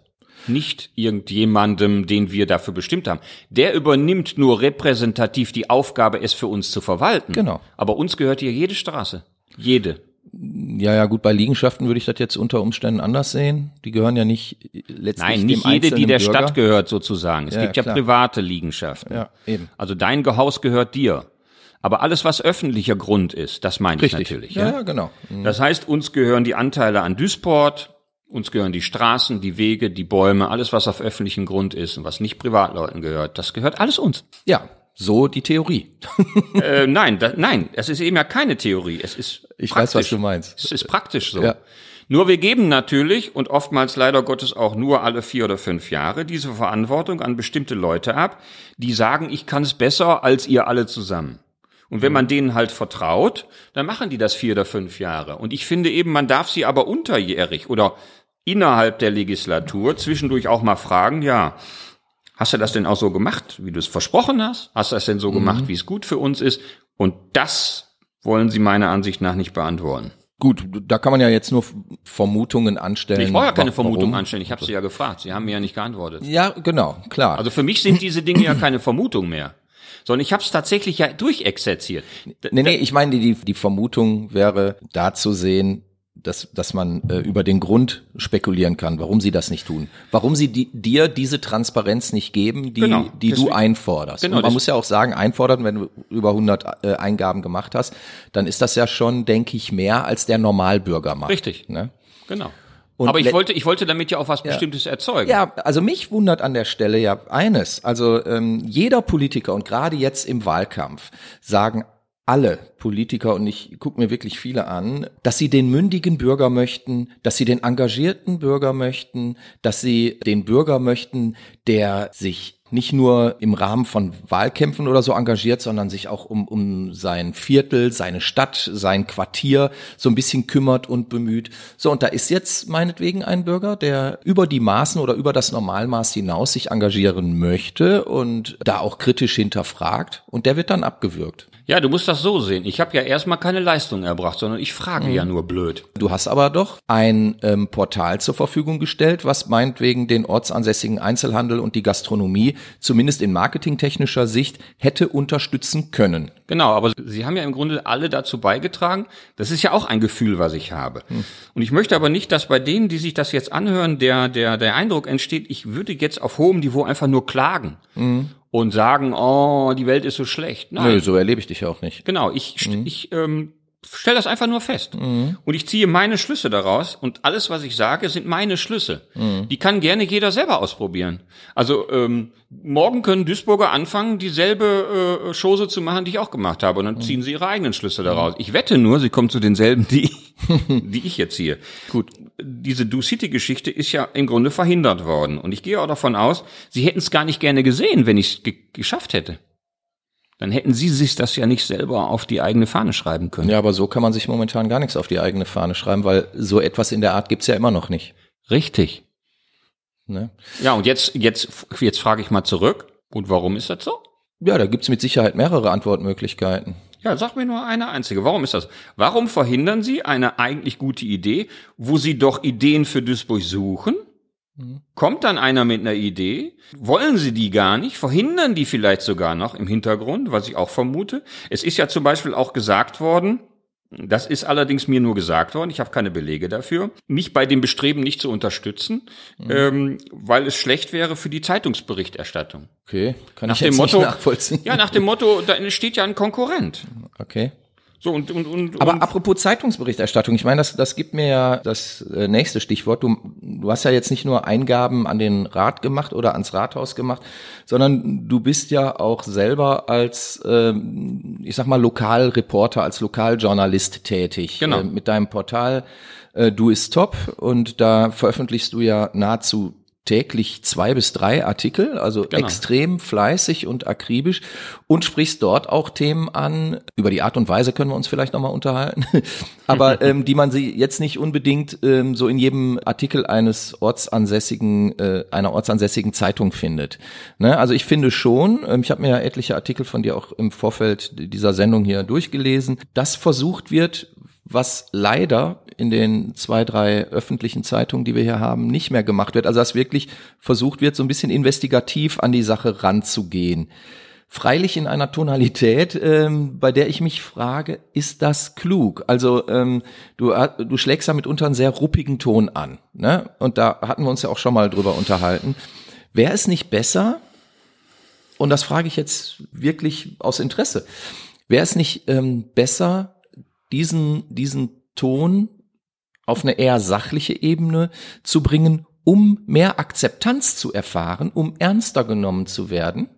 nicht irgendjemandem, den wir dafür bestimmt haben. Der übernimmt nur repräsentativ die Aufgabe, es für uns zu verwalten. Genau. Aber uns gehört hier jede Straße. Jede. Ja, ja, gut, bei Liegenschaften würde ich das jetzt unter Umständen anders sehen. Die gehören ja nicht letztlich Nein, nicht dem jede, die der Bürger. Stadt gehört sozusagen. Es ja, gibt ja, ja private Liegenschaften. Ja, eben. Also dein Haus gehört dir. Aber alles, was öffentlicher Grund ist, das meine ich natürlich. Ja, ja, genau. Mhm. Das heißt, uns gehören die Anteile an Duisport, uns gehören die Straßen, die Wege, die Bäume, alles, was auf öffentlichem Grund ist und was nicht Privatleuten gehört, das gehört alles uns. Ja, so die Theorie. äh, nein, da, nein, es ist eben ja keine Theorie. Es ist ich praktisch. weiß, was du meinst. Es ist praktisch so. Ja. Nur wir geben natürlich und oftmals leider Gottes auch nur alle vier oder fünf Jahre diese Verantwortung an bestimmte Leute ab, die sagen, ich kann es besser als ihr alle zusammen. Und wenn man denen halt vertraut, dann machen die das vier oder fünf Jahre. Und ich finde eben, man darf sie aber unterjährig oder innerhalb der Legislatur zwischendurch auch mal fragen, ja, Hast du das denn auch so gemacht, wie du es versprochen hast? Hast du das denn so mhm. gemacht, wie es gut für uns ist? Und das wollen sie meiner Ansicht nach nicht beantworten. Gut, da kann man ja jetzt nur Vermutungen anstellen. Ich brauche ja keine Vermutungen anstellen. Ich habe sie ja gefragt. Sie haben mir ja nicht geantwortet. Ja, genau, klar. Also für mich sind diese Dinge ja keine Vermutung mehr sondern ich habe es tatsächlich ja durchexerziert. Nee, nee, ich meine, die, die Vermutung wäre da zu sehen, dass, dass man äh, über den Grund spekulieren kann, warum sie das nicht tun. Warum sie die, dir diese Transparenz nicht geben, die, genau, die deswegen, du einforderst. Genau, Und man muss ja auch sagen, einfordern, wenn du über 100 äh, Eingaben gemacht hast, dann ist das ja schon, denke ich, mehr als der Normalbürger macht. Richtig. Ne? Genau. Und Aber ich wollte, ich wollte damit ja auch was ja. Bestimmtes erzeugen. Ja, also mich wundert an der Stelle ja eines. Also ähm, jeder Politiker und gerade jetzt im Wahlkampf sagen alle Politiker, und ich gucke mir wirklich viele an, dass sie den mündigen Bürger möchten, dass sie den engagierten Bürger möchten, dass sie den Bürger möchten, der sich nicht nur im Rahmen von Wahlkämpfen oder so engagiert, sondern sich auch um, um sein Viertel, seine Stadt, sein Quartier so ein bisschen kümmert und bemüht. So, und da ist jetzt meinetwegen ein Bürger, der über die Maßen oder über das Normalmaß hinaus sich engagieren möchte und da auch kritisch hinterfragt und der wird dann abgewürgt. Ja, du musst das so sehen. Ich habe ja erstmal keine Leistung erbracht, sondern ich frage ja nur blöd. Du hast aber doch ein ähm, Portal zur Verfügung gestellt, was meinetwegen den ortsansässigen Einzelhandel und die Gastronomie zumindest in marketingtechnischer Sicht hätte unterstützen können. Genau, aber sie haben ja im Grunde alle dazu beigetragen. Das ist ja auch ein Gefühl, was ich habe. Und ich möchte aber nicht, dass bei denen, die sich das jetzt anhören, der, der, der Eindruck entsteht, ich würde jetzt auf hohem Niveau einfach nur klagen und sagen, oh, die Welt ist so schlecht. Nein, Nö, so erlebe ich dich ja auch nicht. Genau, ich, st- ich ähm, stelle das einfach nur fest. Und ich ziehe meine Schlüsse daraus und alles, was ich sage, sind meine Schlüsse. Die kann gerne jeder selber ausprobieren. Also ähm, morgen können Duisburger anfangen, dieselbe äh, Chose zu machen, die ich auch gemacht habe. Und dann ziehen sie ihre eigenen Schlüsse daraus. Ich wette nur, sie kommen zu denselben, die, die ich jetzt ziehe. Gut, diese Do-City-Geschichte ist ja im Grunde verhindert worden. Und ich gehe auch davon aus, sie hätten es gar nicht gerne gesehen, wenn ich es ge geschafft hätte. Dann hätten sie sich das ja nicht selber auf die eigene Fahne schreiben können. Ja, aber so kann man sich momentan gar nichts auf die eigene Fahne schreiben, weil so etwas in der Art gibt's ja immer noch nicht. Richtig. Ne? Ja, und jetzt, jetzt, jetzt frage ich mal zurück. Und warum ist das so? Ja, da gibt's mit Sicherheit mehrere Antwortmöglichkeiten. Ja, sag mir nur eine einzige. Warum ist das? Warum verhindern Sie eine eigentlich gute Idee, wo Sie doch Ideen für Duisburg suchen? Kommt dann einer mit einer Idee? Wollen Sie die gar nicht? Verhindern die vielleicht sogar noch im Hintergrund, was ich auch vermute? Es ist ja zum Beispiel auch gesagt worden, das ist allerdings mir nur gesagt worden, ich habe keine Belege dafür, mich bei dem Bestreben nicht zu unterstützen, ähm, weil es schlecht wäre für die Zeitungsberichterstattung. Okay, kann Nach ich dem jetzt Motto, nicht nachvollziehen. ja, nach dem Motto, da entsteht ja ein Konkurrent. Okay. So und und und, Aber und apropos Zeitungsberichterstattung, ich meine, das, das gibt mir ja das äh, nächste Stichwort. Du, du hast ja jetzt nicht nur Eingaben an den Rat gemacht oder ans Rathaus gemacht, sondern du bist ja auch selber als, ähm, ich sag mal, Lokalreporter, als Lokaljournalist tätig. Genau. Äh, mit deinem Portal äh, Du ist top und da veröffentlichst du ja nahezu täglich zwei bis drei Artikel, also Genau. extrem fleißig und akribisch und sprichst dort auch Themen an. Über die Art und Weise können wir uns vielleicht nochmal unterhalten, aber ähm, die man sie jetzt nicht unbedingt ähm, so in jedem Artikel eines ortsansässigen, äh, einer ortsansässigen Zeitung findet. Ne? Also ich finde schon, ähm, ich habe mir ja etliche Artikel von dir auch im Vorfeld dieser Sendung hier durchgelesen, dass versucht wird, was leider in den zwei, drei öffentlichen Zeitungen, die wir hier haben, nicht mehr gemacht wird. Also dass wirklich versucht wird, so ein bisschen investigativ an die Sache ranzugehen. Freilich in einer Tonalität, ähm, bei der ich mich frage, ist das klug? Also ähm, du, du schlägst ja mitunter einen sehr ruppigen Ton an. Ne? Und da hatten wir uns ja auch schon mal drüber unterhalten. Wäre es nicht besser, und das frage ich jetzt wirklich aus Interesse, wäre es nicht ähm, besser, diesen, diesen Ton auf eine eher sachliche Ebene zu bringen, um mehr Akzeptanz zu erfahren, um ernster genommen zu werden?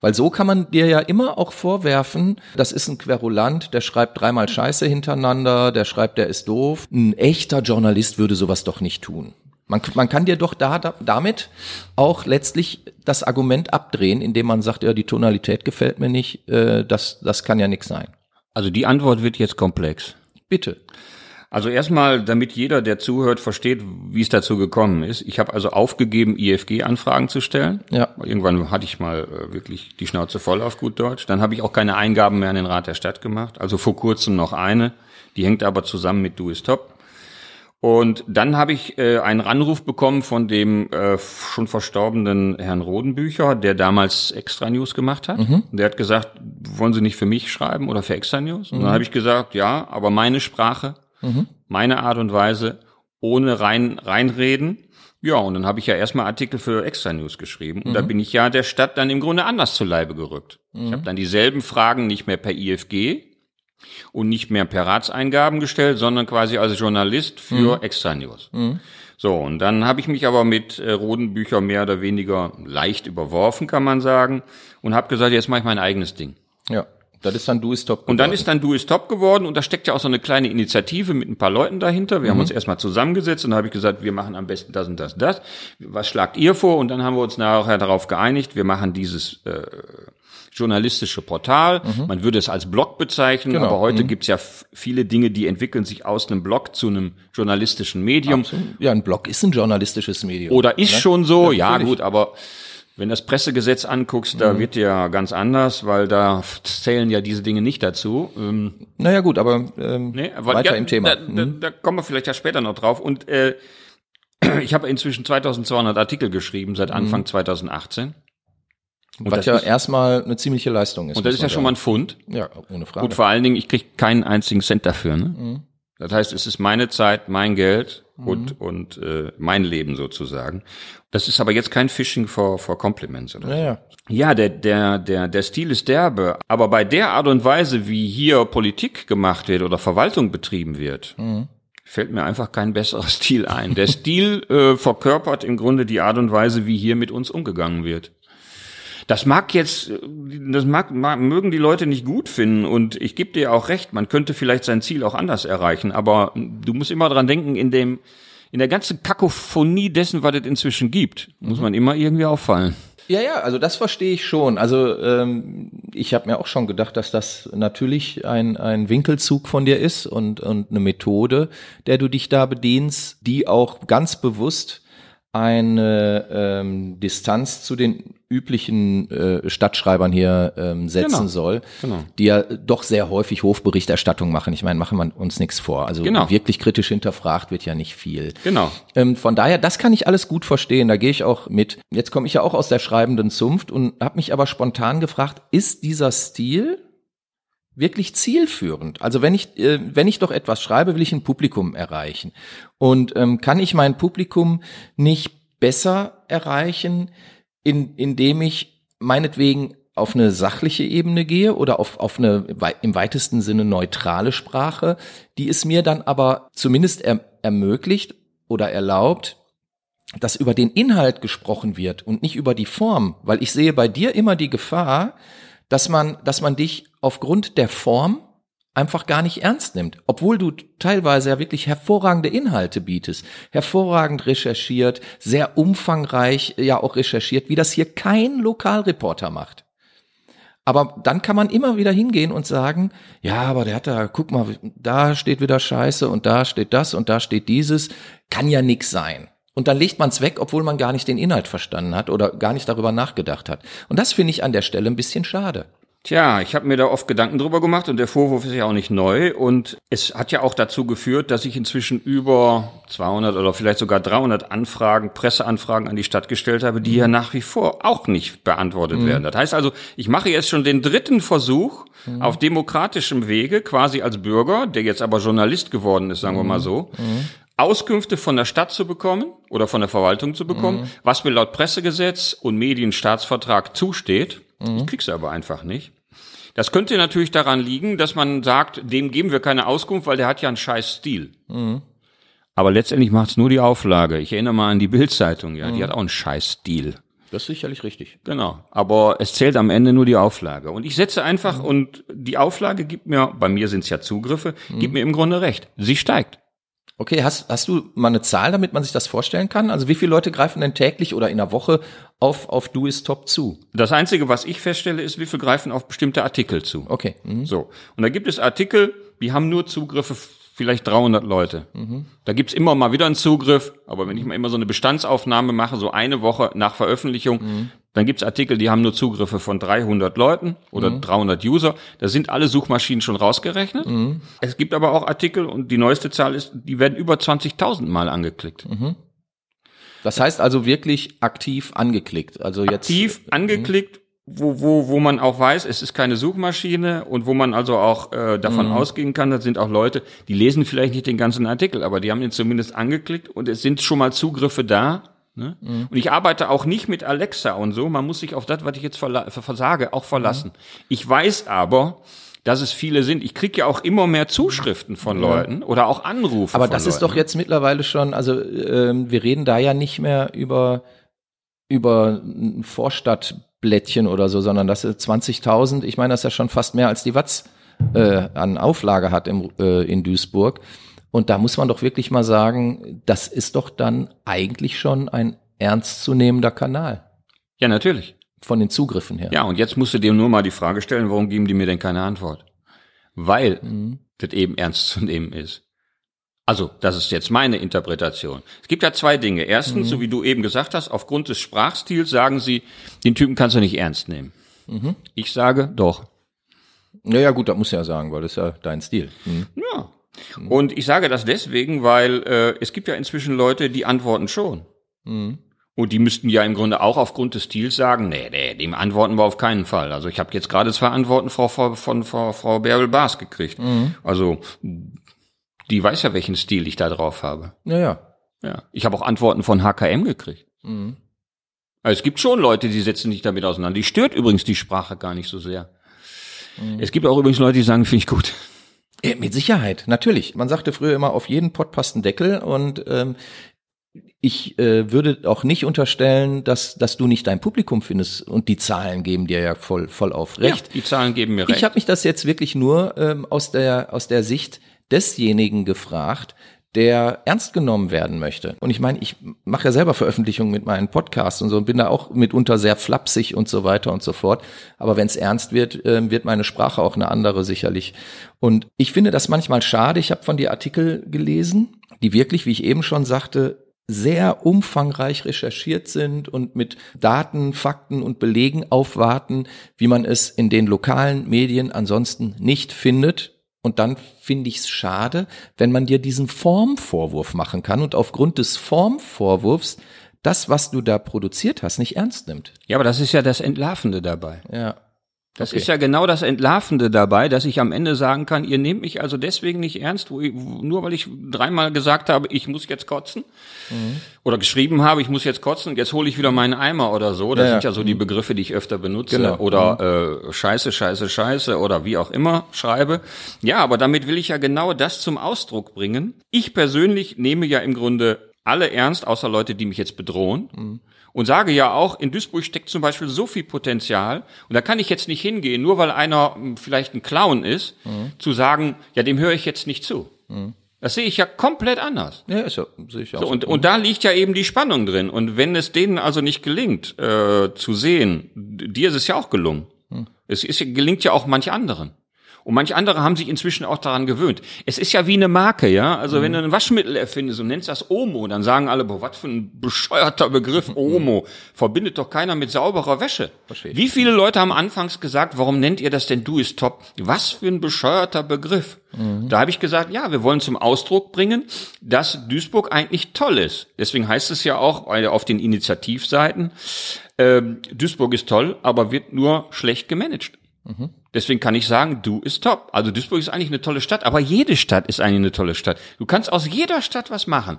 Weil so kann man dir ja immer auch vorwerfen, das ist ein Querulant, der schreibt dreimal Scheiße hintereinander, der schreibt, der ist doof. Ein echter Journalist würde sowas doch nicht tun. Man, man kann dir doch da, da, damit auch letztlich das Argument abdrehen, indem man sagt, ja, die Tonalität gefällt mir nicht, äh, das, das kann ja nichts sein. Also die Antwort wird jetzt komplex. Bitte. Also erstmal, damit jeder, der zuhört, versteht, wie es dazu gekommen ist. Ich habe also aufgegeben, IFG-Anfragen zu stellen. Ja. Irgendwann hatte ich mal äh, wirklich die Schnauze voll auf gut Deutsch. Dann habe ich auch keine Eingaben mehr an den Rat der Stadt gemacht. Also vor kurzem noch eine. Die hängt aber zusammen mit Du ist top. Und dann habe ich äh, einen Anruf bekommen von dem äh, schon verstorbenen Herrn Rodenbücher, der damals Extra News gemacht hat. Der hat gesagt, wollen Sie nicht für mich schreiben oder für Extra News? Und dann habe ich gesagt, ja, aber meine Sprache, meine Art und Weise, ohne rein reinreden. Ja, und dann habe ich ja erstmal Artikel für Extra News geschrieben. Und da bin ich ja der Stadt dann im Grunde anders zu Leibe gerückt. Ich habe dann dieselben Fragen nicht mehr per IFG, und nicht mehr per Ratseingaben gestellt, sondern quasi als Journalist für Extra News. So, und dann habe ich mich aber mit äh, Rodenbücher mehr oder weniger leicht überworfen, kann man sagen, und habe gesagt, jetzt mache ich mein eigenes Ding. Ja. Das ist dann Du ist top. Und dann geworden. ist dann Du ist top geworden und da steckt ja auch so eine kleine Initiative mit ein paar Leuten dahinter. Wir haben uns erstmal zusammengesetzt und da habe ich gesagt, wir machen am besten das und das, das. Was schlagt ihr vor? Und dann haben wir uns nachher darauf geeinigt, wir machen dieses äh, journalistische Portal. Man würde es als Blog bezeichnen, Genau. aber heute gibt's ja f- viele Dinge, die entwickeln sich aus einem Blog zu einem journalistischen Medium. ja, ein Blog ist ein journalistisches Medium. Oder ist Ne? schon so, Ja, ja, gut, aber Wenn das Pressegesetz anguckst, da wird ja ganz anders, weil da zählen ja diese Dinge nicht dazu. Ähm, Naja gut, aber ähm, nee, aber weiter ja, im Thema. Da, da, Hm? da kommen wir vielleicht ja später noch drauf. Und äh, ich habe inzwischen 2200 Artikel geschrieben seit Anfang 2018. Und Was ja ist, erstmal eine ziemliche Leistung ist. und das ist ja schon mal ein Fund. Ja, ohne Frage. Und vor allen Dingen, ich kriege keinen einzigen Cent dafür. Ne? Mhm. Das heißt, es ist meine Zeit, mein Geld und, und äh, mein Leben sozusagen. Das ist aber jetzt kein Phishing for, for Compliments. Oder? ja, ja. Ja, der, der, der, der Stil ist derbe. Aber bei der Art und Weise, wie hier Politik gemacht wird oder Verwaltung betrieben wird, fällt mir einfach kein besserer Stil ein. Der Stil äh, verkörpert im Grunde die Art und Weise, wie hier mit uns umgegangen wird. Das mag jetzt, das mag, mag mögen die Leute nicht gut finden und ich gebe dir auch recht, man könnte vielleicht sein Ziel auch anders erreichen, aber du musst immer dran denken, in dem, in der ganzen Kakophonie dessen, was es inzwischen gibt, muss man immer irgendwie auffallen. Ja, ja, also das verstehe ich schon. Also ähm, ich habe mir auch schon gedacht, dass das natürlich ein, ein Winkelzug von dir ist und, und eine Methode, der du dich da bedienst, die auch ganz bewusst eine ähm, Distanz zu den üblichen äh, Stadtschreibern hier ähm, setzen Genau, soll, genau. die ja doch sehr häufig Hofberichterstattung machen. Ich meine, machen wir uns nichts vor. Also Genau. wirklich kritisch hinterfragt wird ja nicht viel. Genau. Ähm, von daher, das kann ich alles gut verstehen, da gehe ich auch mit. Jetzt komme ich ja auch aus der schreibenden Zunft und habe mich aber spontan gefragt, ist dieser Stil wirklich zielführend? Also wenn ich, äh, wenn ich doch etwas schreibe, will ich ein Publikum erreichen. Und ähm, kann ich mein Publikum nicht besser erreichen, in, indem ich meinetwegen auf eine sachliche Ebene gehe oder auf, auf eine im weitesten Sinne neutrale Sprache, die es mir dann aber zumindest er, ermöglicht oder erlaubt, dass über den Inhalt gesprochen wird und nicht über die Form, weil ich sehe bei dir immer die Gefahr, dass man, dass man dich aufgrund der Form einfach gar nicht ernst nimmt, obwohl du teilweise ja wirklich hervorragende Inhalte bietest, hervorragend recherchiert, sehr umfangreich ja auch recherchiert, wie das hier kein Lokalreporter macht. Aber dann kann man immer wieder hingehen und sagen, ja, aber der hat da, guck mal, da steht wieder Scheiße und da steht das und da steht dieses, kann ja nix sein. Und dann legt man es weg, obwohl man gar nicht den Inhalt verstanden hat oder gar nicht darüber nachgedacht hat. Und das finde ich an der Stelle ein bisschen schade. Tja, ich habe mir da oft Gedanken drüber gemacht und der Vorwurf ist ja auch nicht neu und es hat ja auch dazu geführt, dass ich inzwischen über 200 oder vielleicht sogar 300 Anfragen, Presseanfragen an die Stadt gestellt habe, die ja nach wie vor auch nicht beantwortet werden. Das heißt also, ich mache jetzt schon den dritten Versuch auf demokratischem Wege, quasi als Bürger, der jetzt aber Journalist geworden ist, sagen wir mal so, Auskünfte von der Stadt zu bekommen oder von der Verwaltung zu bekommen, was mir laut Pressegesetz und Medienstaatsvertrag zusteht. Ich krieg's aber einfach nicht. Das könnte natürlich daran liegen, dass man sagt, dem geben wir keine Auskunft, weil der hat ja einen scheiß Stil. Aber letztendlich macht's nur die Auflage. Ich erinnere mal an die Bildzeitung, ja, die hat auch einen scheiß Stil. Das ist sicherlich richtig. Genau. Aber es zählt am Ende nur die Auflage. Und ich setze einfach, und die Auflage gibt mir, bei mir sind's ja Zugriffe, gibt mir im Grunde recht. Sie steigt. Okay, hast, hast du mal eine Zahl, damit man sich das vorstellen kann? Also wie viele Leute greifen denn täglich oder in der Woche auf, auf Du ist Top zu? Das Einzige, was ich feststelle, ist, wie viel greifen auf bestimmte Artikel zu. Okay. Mhm. So. Und da gibt es Artikel, die haben nur Zugriffe vielleicht 300 Leute. Da gibt's immer mal wieder einen Zugriff, aber wenn ich mal immer so eine Bestandsaufnahme mache, so eine Woche nach Veröffentlichung, dann gibt's Artikel, die haben nur Zugriffe von 300 Leuten oder 300 User. Da sind alle Suchmaschinen schon rausgerechnet. Es gibt aber auch Artikel, und die neueste Zahl ist, die werden über 20.000 Mal angeklickt. Das heißt also wirklich aktiv angeklickt. Also jetzt aktiv angeklickt, wo, wo, wo man auch weiß, es ist keine Suchmaschine und wo man also auch äh, davon ausgehen kann, das sind auch Leute, die lesen vielleicht nicht den ganzen Artikel, aber die haben ihn zumindest angeklickt und es sind schon mal Zugriffe da. Ne? Und ich arbeite auch nicht mit Alexa und so, man muss sich auf das, was ich jetzt versage, auch verlassen. Ich weiß aber, dass es viele sind. Ich kriege ja auch immer mehr Zuschriften von Leuten oder auch Anrufe. Aber das ist Leuten. doch jetzt mittlerweile schon, also ähm, wir reden da ja nicht mehr über über ein Vorstadtblättchen oder so, sondern das ist 20.000. Ich meine, das ist ja schon fast mehr als die Watz äh, an Auflage hat im, äh, in Duisburg. Und da muss man doch wirklich mal sagen, das ist doch dann eigentlich schon ein ernstzunehmender Kanal Ja, natürlich. von den Zugriffen her. Ja, und jetzt musst du dir nur mal die Frage stellen, warum geben die mir denn keine Antwort? Weil das eben ernst zu nehmen ist. Also, das ist jetzt meine Interpretation. Es gibt ja zwei Dinge. Erstens, so wie du eben gesagt hast, aufgrund des Sprachstils sagen sie, den Typen kannst du nicht ernst nehmen. Ich sage, doch. Naja, gut, das muss ja sagen, weil das ist ja dein Stil. Mhm. Ja. Und ich sage das deswegen, weil äh, es gibt ja inzwischen Leute, die antworten schon. Und die müssten ja im Grunde auch aufgrund des Stils sagen, nee, nee, dem antworten wir auf keinen Fall. Also ich habe jetzt gerade zwei Antworten Frau, Frau, von Frau, Frau Bärbel Baas gekriegt. Also die weiß ja, welchen Stil ich da drauf habe. Naja. Ja. Ich habe auch Antworten von HKM gekriegt. Also es gibt schon Leute, die setzen sich damit auseinander. Die stört übrigens die Sprache gar nicht so sehr. Es gibt auch übrigens Leute, die sagen, finde ich gut. Ja, mit Sicherheit, natürlich. Man sagte früher immer, auf jeden Pott passt ein Deckel und ähm, ich äh, würde auch nicht unterstellen, dass, dass du nicht dein Publikum findest und die Zahlen geben dir ja voll, voll auf recht. Ja, die Zahlen geben mir recht. Ich habe mich das jetzt wirklich nur ähm, aus, der, aus der Sicht desjenigen gefragt, der ernst genommen werden möchte. Und ich meine, ich mache ja selber Veröffentlichungen mit meinen Podcasts und so und bin da auch mitunter sehr flapsig und so weiter und so fort. Aber wenn es ernst wird, äh, wird meine Sprache auch eine andere sicherlich. Und ich finde das manchmal schade. Ich habe von dir Artikel gelesen, die wirklich, wie ich eben schon sagte, sehr umfangreich recherchiert sind und mit Daten, Fakten und Belegen aufwarten, wie man es in den lokalen Medien ansonsten nicht findet. Und dann finde ich es schade, wenn man dir diesen Formvorwurf machen kann und aufgrund des Formvorwurfs das, was du da produziert hast, nicht ernst nimmt. Ja, aber das ist ja das Entlarvende dabei. Ja. Das Okay. ist ja genau das Entlarvende dabei, dass ich am Ende sagen kann, ihr nehmt mich also deswegen nicht ernst, wo ich, nur weil ich dreimal gesagt habe, ich muss jetzt kotzen. Mhm. Oder geschrieben habe, ich muss jetzt kotzen, jetzt hole ich wieder meinen Eimer oder so. Das Ja, sind ja. so die Begriffe, die ich öfter benutze. Genau. Oder äh, Scheiße, Scheiße, Scheiße oder wie auch immer schreibe. Ja, aber damit will ich ja genau das zum Ausdruck bringen. Ich persönlich nehme ja im Grunde alle ernst, außer Leute, die mich jetzt bedrohen. Und sage ja auch, in Duisburg steckt zum Beispiel so viel Potenzial. Und da kann ich jetzt nicht hingehen, nur weil einer hm, vielleicht ein Clown ist, zu sagen, ja, dem höre ich jetzt nicht zu. Das sehe ich ja komplett anders. Ja, ist ja, sehe ich auch. So, und, und da liegt ja eben die Spannung drin. Und wenn es denen also nicht gelingt, äh, zu sehen, dir ist es ja auch gelungen. Es ist, gelingt ja auch manch anderen. Und manch andere haben sich inzwischen auch daran gewöhnt. Es ist ja wie eine Marke, ja. Also wenn du ein Waschmittel erfindest und nennst das Omo, dann sagen alle, boah, was für ein bescheuerter Begriff Omo. Verbindet doch keiner mit sauberer Wäsche. Verstehe. Wie viele Leute haben anfangs gesagt, warum nennt ihr das denn Du ist top? Was für ein bescheuerter Begriff. Da habe ich gesagt, ja, wir wollen zum Ausdruck bringen, dass Duisburg eigentlich toll ist. Deswegen heißt es ja auch auf den Initiativseiten, ähm, Duisburg ist toll, aber wird nur schlecht gemanagt. Deswegen kann ich sagen, du ist top. Also Duisburg ist eigentlich eine tolle Stadt, aber jede Stadt ist eigentlich eine tolle Stadt. Du kannst aus jeder Stadt was machen.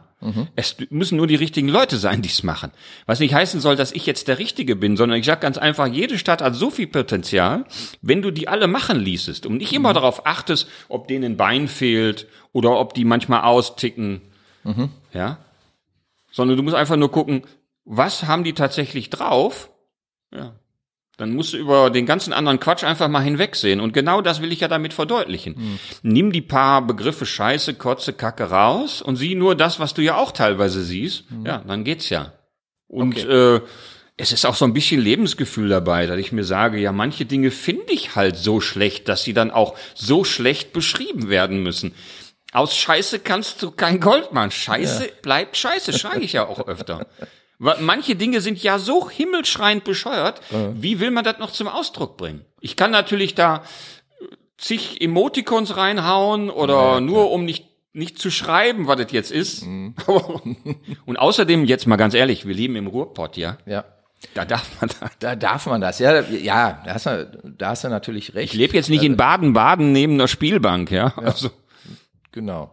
Es müssen nur die richtigen Leute sein, die es machen. Was nicht heißen soll, dass ich jetzt der Richtige bin, sondern ich sage ganz einfach, jede Stadt hat so viel Potenzial, wenn du die alle machen ließest und nicht immer darauf achtest, ob denen ein Bein fehlt oder ob die manchmal austicken. Ja. Sondern du musst einfach nur gucken, was haben die tatsächlich drauf? Ja. Dann musst du über den ganzen anderen Quatsch einfach mal hinwegsehen. Und genau das will ich ja damit verdeutlichen. Nimm die paar Begriffe Scheiße, Kotze, Kacke raus und sieh nur das, was du ja auch teilweise siehst. Ja, dann geht's ja. Und äh, es ist auch so ein bisschen Lebensgefühl dabei, dass ich mir sage, ja, manche Dinge finde ich halt so schlecht, dass sie dann auch so schlecht beschrieben werden müssen. Aus Scheiße kannst du kein Gold machen. Scheiße bleibt Scheiße, schreibe ich ja auch öfter. Manche Dinge sind ja so himmelschreiend bescheuert, wie will man das noch zum Ausdruck bringen? Ich kann natürlich da zig Emoticons reinhauen oder nur um nicht nicht zu schreiben, was das jetzt ist. Und außerdem, jetzt mal ganz ehrlich, wir leben im Ruhrpott, ja. ja. Da darf man da. Da darf man das. Ja, ja, da hast du, da hast du natürlich recht. Ich lebe jetzt nicht in Baden-Baden neben einer Spielbank, ja. Also, Genau.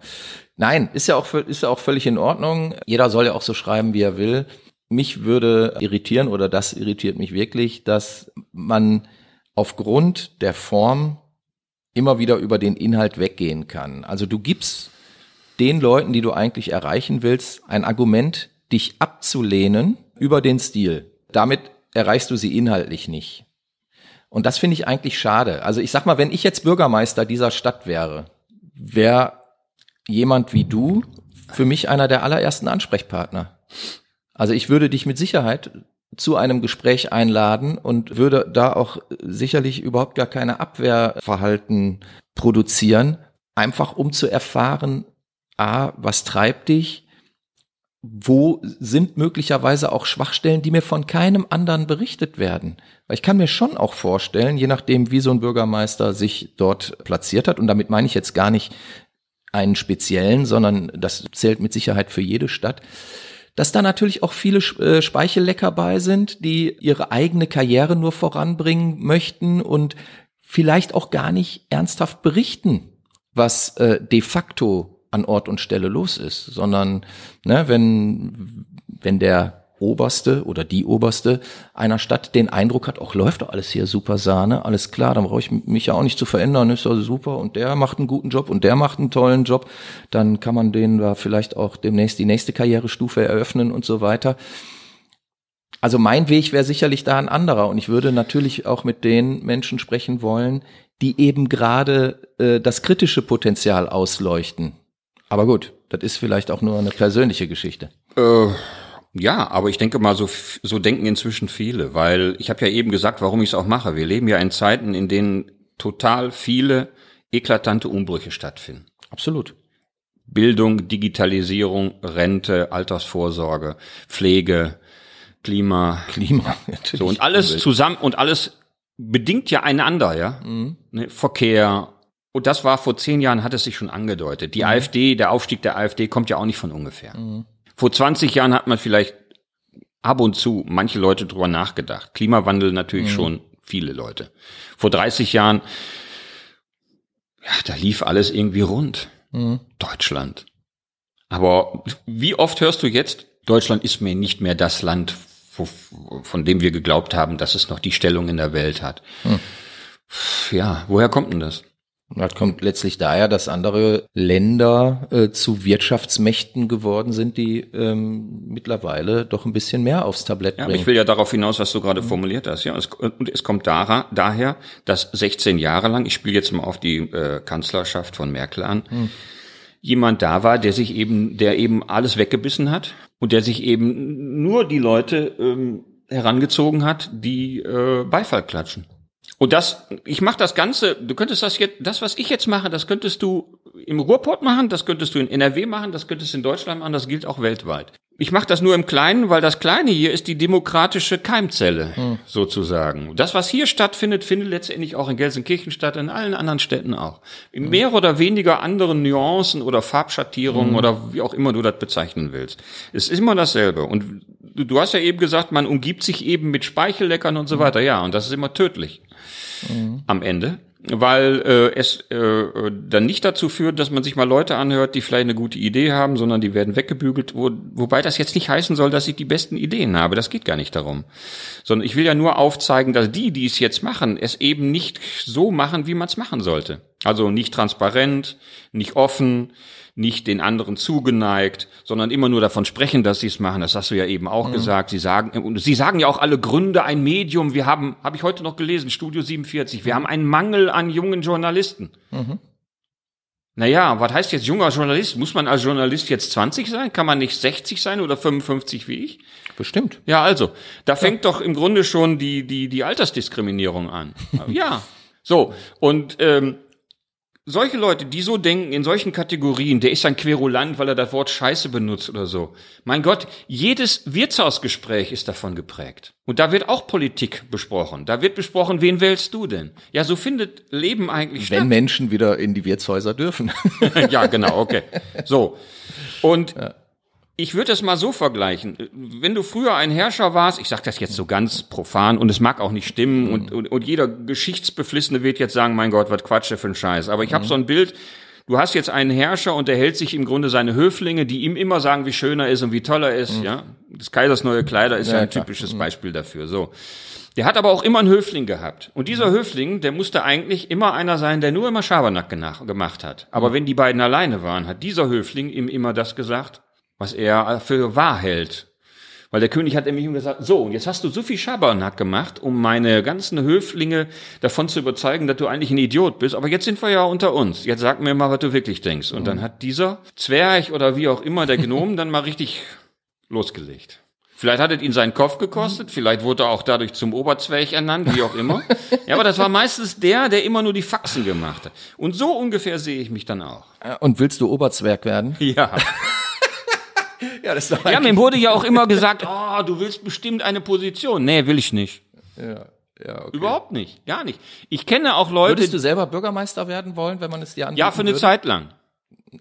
Nein, ist ja auch ist ja auch völlig in Ordnung. Jeder soll ja auch so schreiben, wie er will. Mich würde irritieren oder das irritiert mich wirklich, dass man aufgrund der Form immer wieder über den Inhalt weggehen kann. Also du gibst den Leuten, die du eigentlich erreichen willst, ein Argument, dich abzulehnen über den Stil. Damit erreichst du sie inhaltlich nicht. Und das finde ich eigentlich schade. Also ich sag mal, wenn ich jetzt Bürgermeister dieser Stadt wäre, wäre jemand wie du für mich einer der allerersten Ansprechpartner. Also ich würde dich mit Sicherheit zu einem Gespräch einladen und würde da auch sicherlich überhaupt gar keine Abwehrverhalten produzieren, einfach um zu erfahren, A, was treibt dich? Wo sind möglicherweise auch Schwachstellen, die mir von keinem anderen berichtet werden? Weil ich kann mir schon auch vorstellen, je nachdem, wie so ein Bürgermeister sich dort platziert hat, und damit meine ich jetzt gar nicht einen speziellen, sondern das zählt mit Sicherheit für jede Stadt, dass da natürlich auch viele äh, Speichellecker bei sind, die ihre eigene Karriere nur voranbringen möchten und vielleicht auch gar nicht ernsthaft berichten, was äh, de facto an Ort und Stelle los ist, sondern ne, wenn wenn der Oberste oder die Oberste einer Stadt den Eindruck hat, auch läuft doch alles hier super Sahne, alles klar, dann brauche ich mich ja auch nicht zu verändern, ist also super und der macht einen guten Job und der macht einen tollen Job, dann kann man denen da vielleicht auch demnächst die nächste Karrierestufe eröffnen und so weiter. Also mein Weg wäre sicherlich da ein anderer und ich würde natürlich auch mit den Menschen sprechen wollen, die eben gerade äh, das kritische Potenzial ausleuchten. Aber gut, das ist vielleicht auch nur eine persönliche Geschichte. Äh ja, aber ich denke mal, so, so denken inzwischen viele, weil ich habe ja eben gesagt, warum ich es auch mache. Wir leben ja in Zeiten, in denen total viele eklatante Umbrüche stattfinden. Absolut. Bildung, Digitalisierung, Rente, Altersvorsorge, Pflege, Klima. Klima, natürlich. So, und alles zusammen und alles bedingt ja einander, ja. Mhm. Ne, Verkehr. Und das war vor zehn Jahren, hat es sich schon angedeutet. Die mhm. AfD, der Aufstieg der AfD kommt ja auch nicht von ungefähr. Mhm. Vor 20 Jahren hat man vielleicht ab und zu manche Leute drüber nachgedacht. Klimawandel natürlich mhm. schon viele Leute. Vor 30 Jahren, ja, da lief alles irgendwie rund. Mhm. Deutschland. Aber wie oft hörst du jetzt, Deutschland ist mir nicht mehr das Land, wo, von dem wir geglaubt haben, dass es noch die Stellung in der Welt hat. Mhm. Ja, woher kommt denn das? Das kommt letztlich daher, dass andere Länder äh, zu Wirtschaftsmächten geworden sind, die ähm, mittlerweile doch ein bisschen mehr aufs Tablett bringen. Ja, ich will ja darauf hinaus, was du gerade formuliert hast. Ja, es, und es kommt daher, daher, dass 16 Jahre lang, ich spiele jetzt mal auf die äh, Kanzlerschaft von Merkel an, mhm. jemand da war, der sich eben, der eben alles weggebissen hat und der sich eben nur die Leute ähm, herangezogen hat, die äh, Beifall klatschen. Und das, ich mache das Ganze, du könntest das jetzt, das, was ich jetzt mache, das könntest du im Ruhrpott machen, das könntest du in NRW machen, das könntest du in Deutschland machen, das gilt auch weltweit. Ich mache das nur im Kleinen, weil das Kleine hier ist die demokratische Keimzelle, hm. sozusagen. Das, was hier stattfindet, findet letztendlich auch in Gelsenkirchen statt, in allen anderen Städten auch. In hm. mehr oder weniger anderen Nuancen oder Farbschattierungen hm. oder wie auch immer du das bezeichnen willst. Es ist immer dasselbe. Und du, du hast ja eben gesagt, man umgibt sich eben mit Speichelleckern und so hm. weiter. Ja, und das ist immer tödlich mhm. am Ende, weil äh, es äh, dann nicht dazu führt, dass man sich mal Leute anhört, die vielleicht eine gute Idee haben, sondern die werden weggebügelt, wo, wobei das jetzt nicht heißen soll, dass ich die besten Ideen habe. Das geht gar nicht darum. Sondern ich will ja nur aufzeigen, dass die, die es jetzt machen, es eben nicht so machen, wie man es machen sollte. Also nicht transparent, nicht offen, nicht den anderen zugeneigt, sondern immer nur davon sprechen, dass sie es machen. Das hast du ja eben auch mhm. gesagt. Sie sagen, und sie sagen ja auch alle Gründe, ein Medium. Wir haben, habe ich heute noch gelesen, Studio 47, wir haben einen Mangel an jungen Journalisten. Mhm. Naja, was heißt jetzt junger Journalist? Muss man als Journalist jetzt 20 sein? Kann man nicht 60 sein oder 55 wie ich? Bestimmt. Ja, also, da fängt ja. doch im Grunde schon die, die, die Altersdiskriminierung an. ja. So, und ähm, solche Leute, die so denken, in solchen Kategorien, der ist ein Querulant, weil er das Wort Scheiße benutzt oder so. Mein Gott, jedes Wirtshausgespräch ist davon geprägt. Und da wird auch Politik besprochen. Da wird besprochen, wen wählst du denn? Ja, so findet Leben eigentlich Wenn statt. Wenn Menschen wieder in die Wirtshäuser dürfen. ja, genau, okay. So. Und ja. Ich würde es mal so vergleichen. Wenn du früher ein Herrscher warst, ich sage das jetzt so ganz profan und es mag auch nicht stimmen und, und, und jeder Geschichtsbeflissene wird jetzt sagen, mein Gott, was Quatsche für ein Scheiß. Aber ich mhm. habe so ein Bild, du hast jetzt einen Herrscher und der hält sich im Grunde seine Höflinge, die ihm immer sagen, wie schön er ist und wie toll er ist. Mhm. Ja, Das Kaisers neue Kleider ist ja, ja ein klar. typisches mhm. Beispiel dafür. So. Der hat aber auch immer einen Höfling gehabt. Und dieser mhm. Höfling, der musste eigentlich immer einer sein, der nur immer Schabernack gemacht hat. Aber mhm. wenn die beiden alleine waren, hat dieser Höfling ihm immer das gesagt, was er für wahr hält. Weil der König hat nämlich gesagt, so, und jetzt hast du so viel Schabernack gemacht, um meine ganzen Höflinge davon zu überzeugen, dass du eigentlich ein Idiot bist, aber jetzt sind wir ja unter uns. Jetzt sag mir mal, was du wirklich denkst. Und dann hat dieser Zwerg oder wie auch immer der Gnom dann mal richtig losgelegt. Vielleicht hat es ihn seinen Kopf gekostet, vielleicht wurde er auch dadurch zum Oberzwerg ernannt, wie auch immer. ja, aber das war meistens der, der immer nur die Faxen gemacht hat. Und so ungefähr sehe ich mich dann auch. Und willst du Oberzwerg werden? Ja. Ja, das ist Ja, mir wurde ja auch immer gesagt, oh, du willst bestimmt eine Position. Nee, will ich nicht. ja, ja, okay. Überhaupt nicht. Gar nicht. Ich kenne auch Leute, Würdest du selber Bürgermeister werden wollen, wenn man es dir anbieten ja, für eine würde? Zeit lang.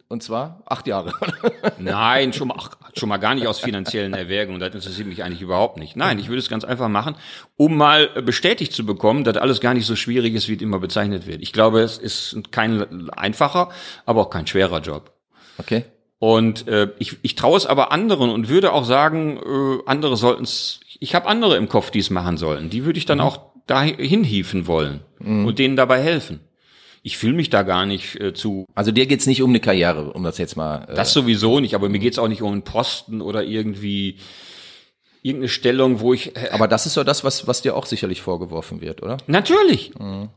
Und zwar acht Jahre. Nein, schon mal, ach, schon mal gar nicht aus finanziellen Erwägungen. Das interessiert mich eigentlich überhaupt nicht. Nein, ich würde es ganz einfach machen, um mal bestätigt zu bekommen, dass alles gar nicht so schwierig ist, wie es immer bezeichnet wird. Ich glaube, es ist kein einfacher, aber auch kein schwerer Job. Okay. Und äh, ich, ich traue es aber anderen und würde auch sagen, äh, andere sollten es. Ich habe andere im Kopf, die es machen sollen. Die würde ich dann auch dahin hieven wollen und denen dabei helfen. Ich fühle mich da gar nicht äh, zu. Also dir geht's nicht um eine Karriere, um das jetzt mal. Äh, Das sowieso nicht, aber mir geht's auch nicht um einen Posten oder irgendwie irgendeine Stellung, wo ich. Äh, aber das ist so das, was, was dir auch sicherlich vorgeworfen wird, oder? natürlich.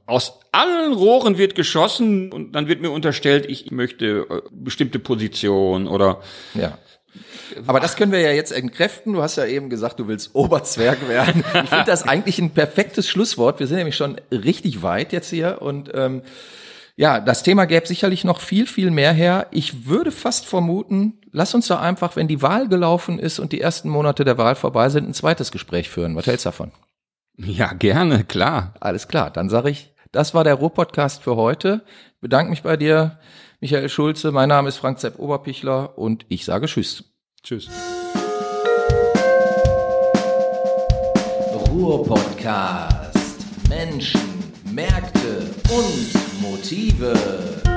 Aus allen Rohren wird geschossen und dann wird mir unterstellt, ich möchte äh, bestimmte Position oder Ja. Aber das können wir ja jetzt entkräften. Du hast ja eben gesagt, du willst Oberzwerg werden. Ich finde das eigentlich ein perfektes Schlusswort. Wir sind nämlich schon richtig weit jetzt hier und ähm, ja, das Thema gäbe sicherlich noch viel, viel mehr her. Ich würde fast vermuten, lass uns doch einfach, wenn die Wahl gelaufen ist und die ersten Monate der Wahl vorbei sind, ein zweites Gespräch führen. Was hältst du davon? ja gerne, klar. Alles klar, dann sage ich, das war der Ruhr-Podcast für heute. Ich bedanke mich bei dir, Michael Schulze. Mein Name ist Frank Zepp Oberpichler und ich sage Tschüss. Tschüss. Ruhr-Podcast. Menschen, Märkte und Motive.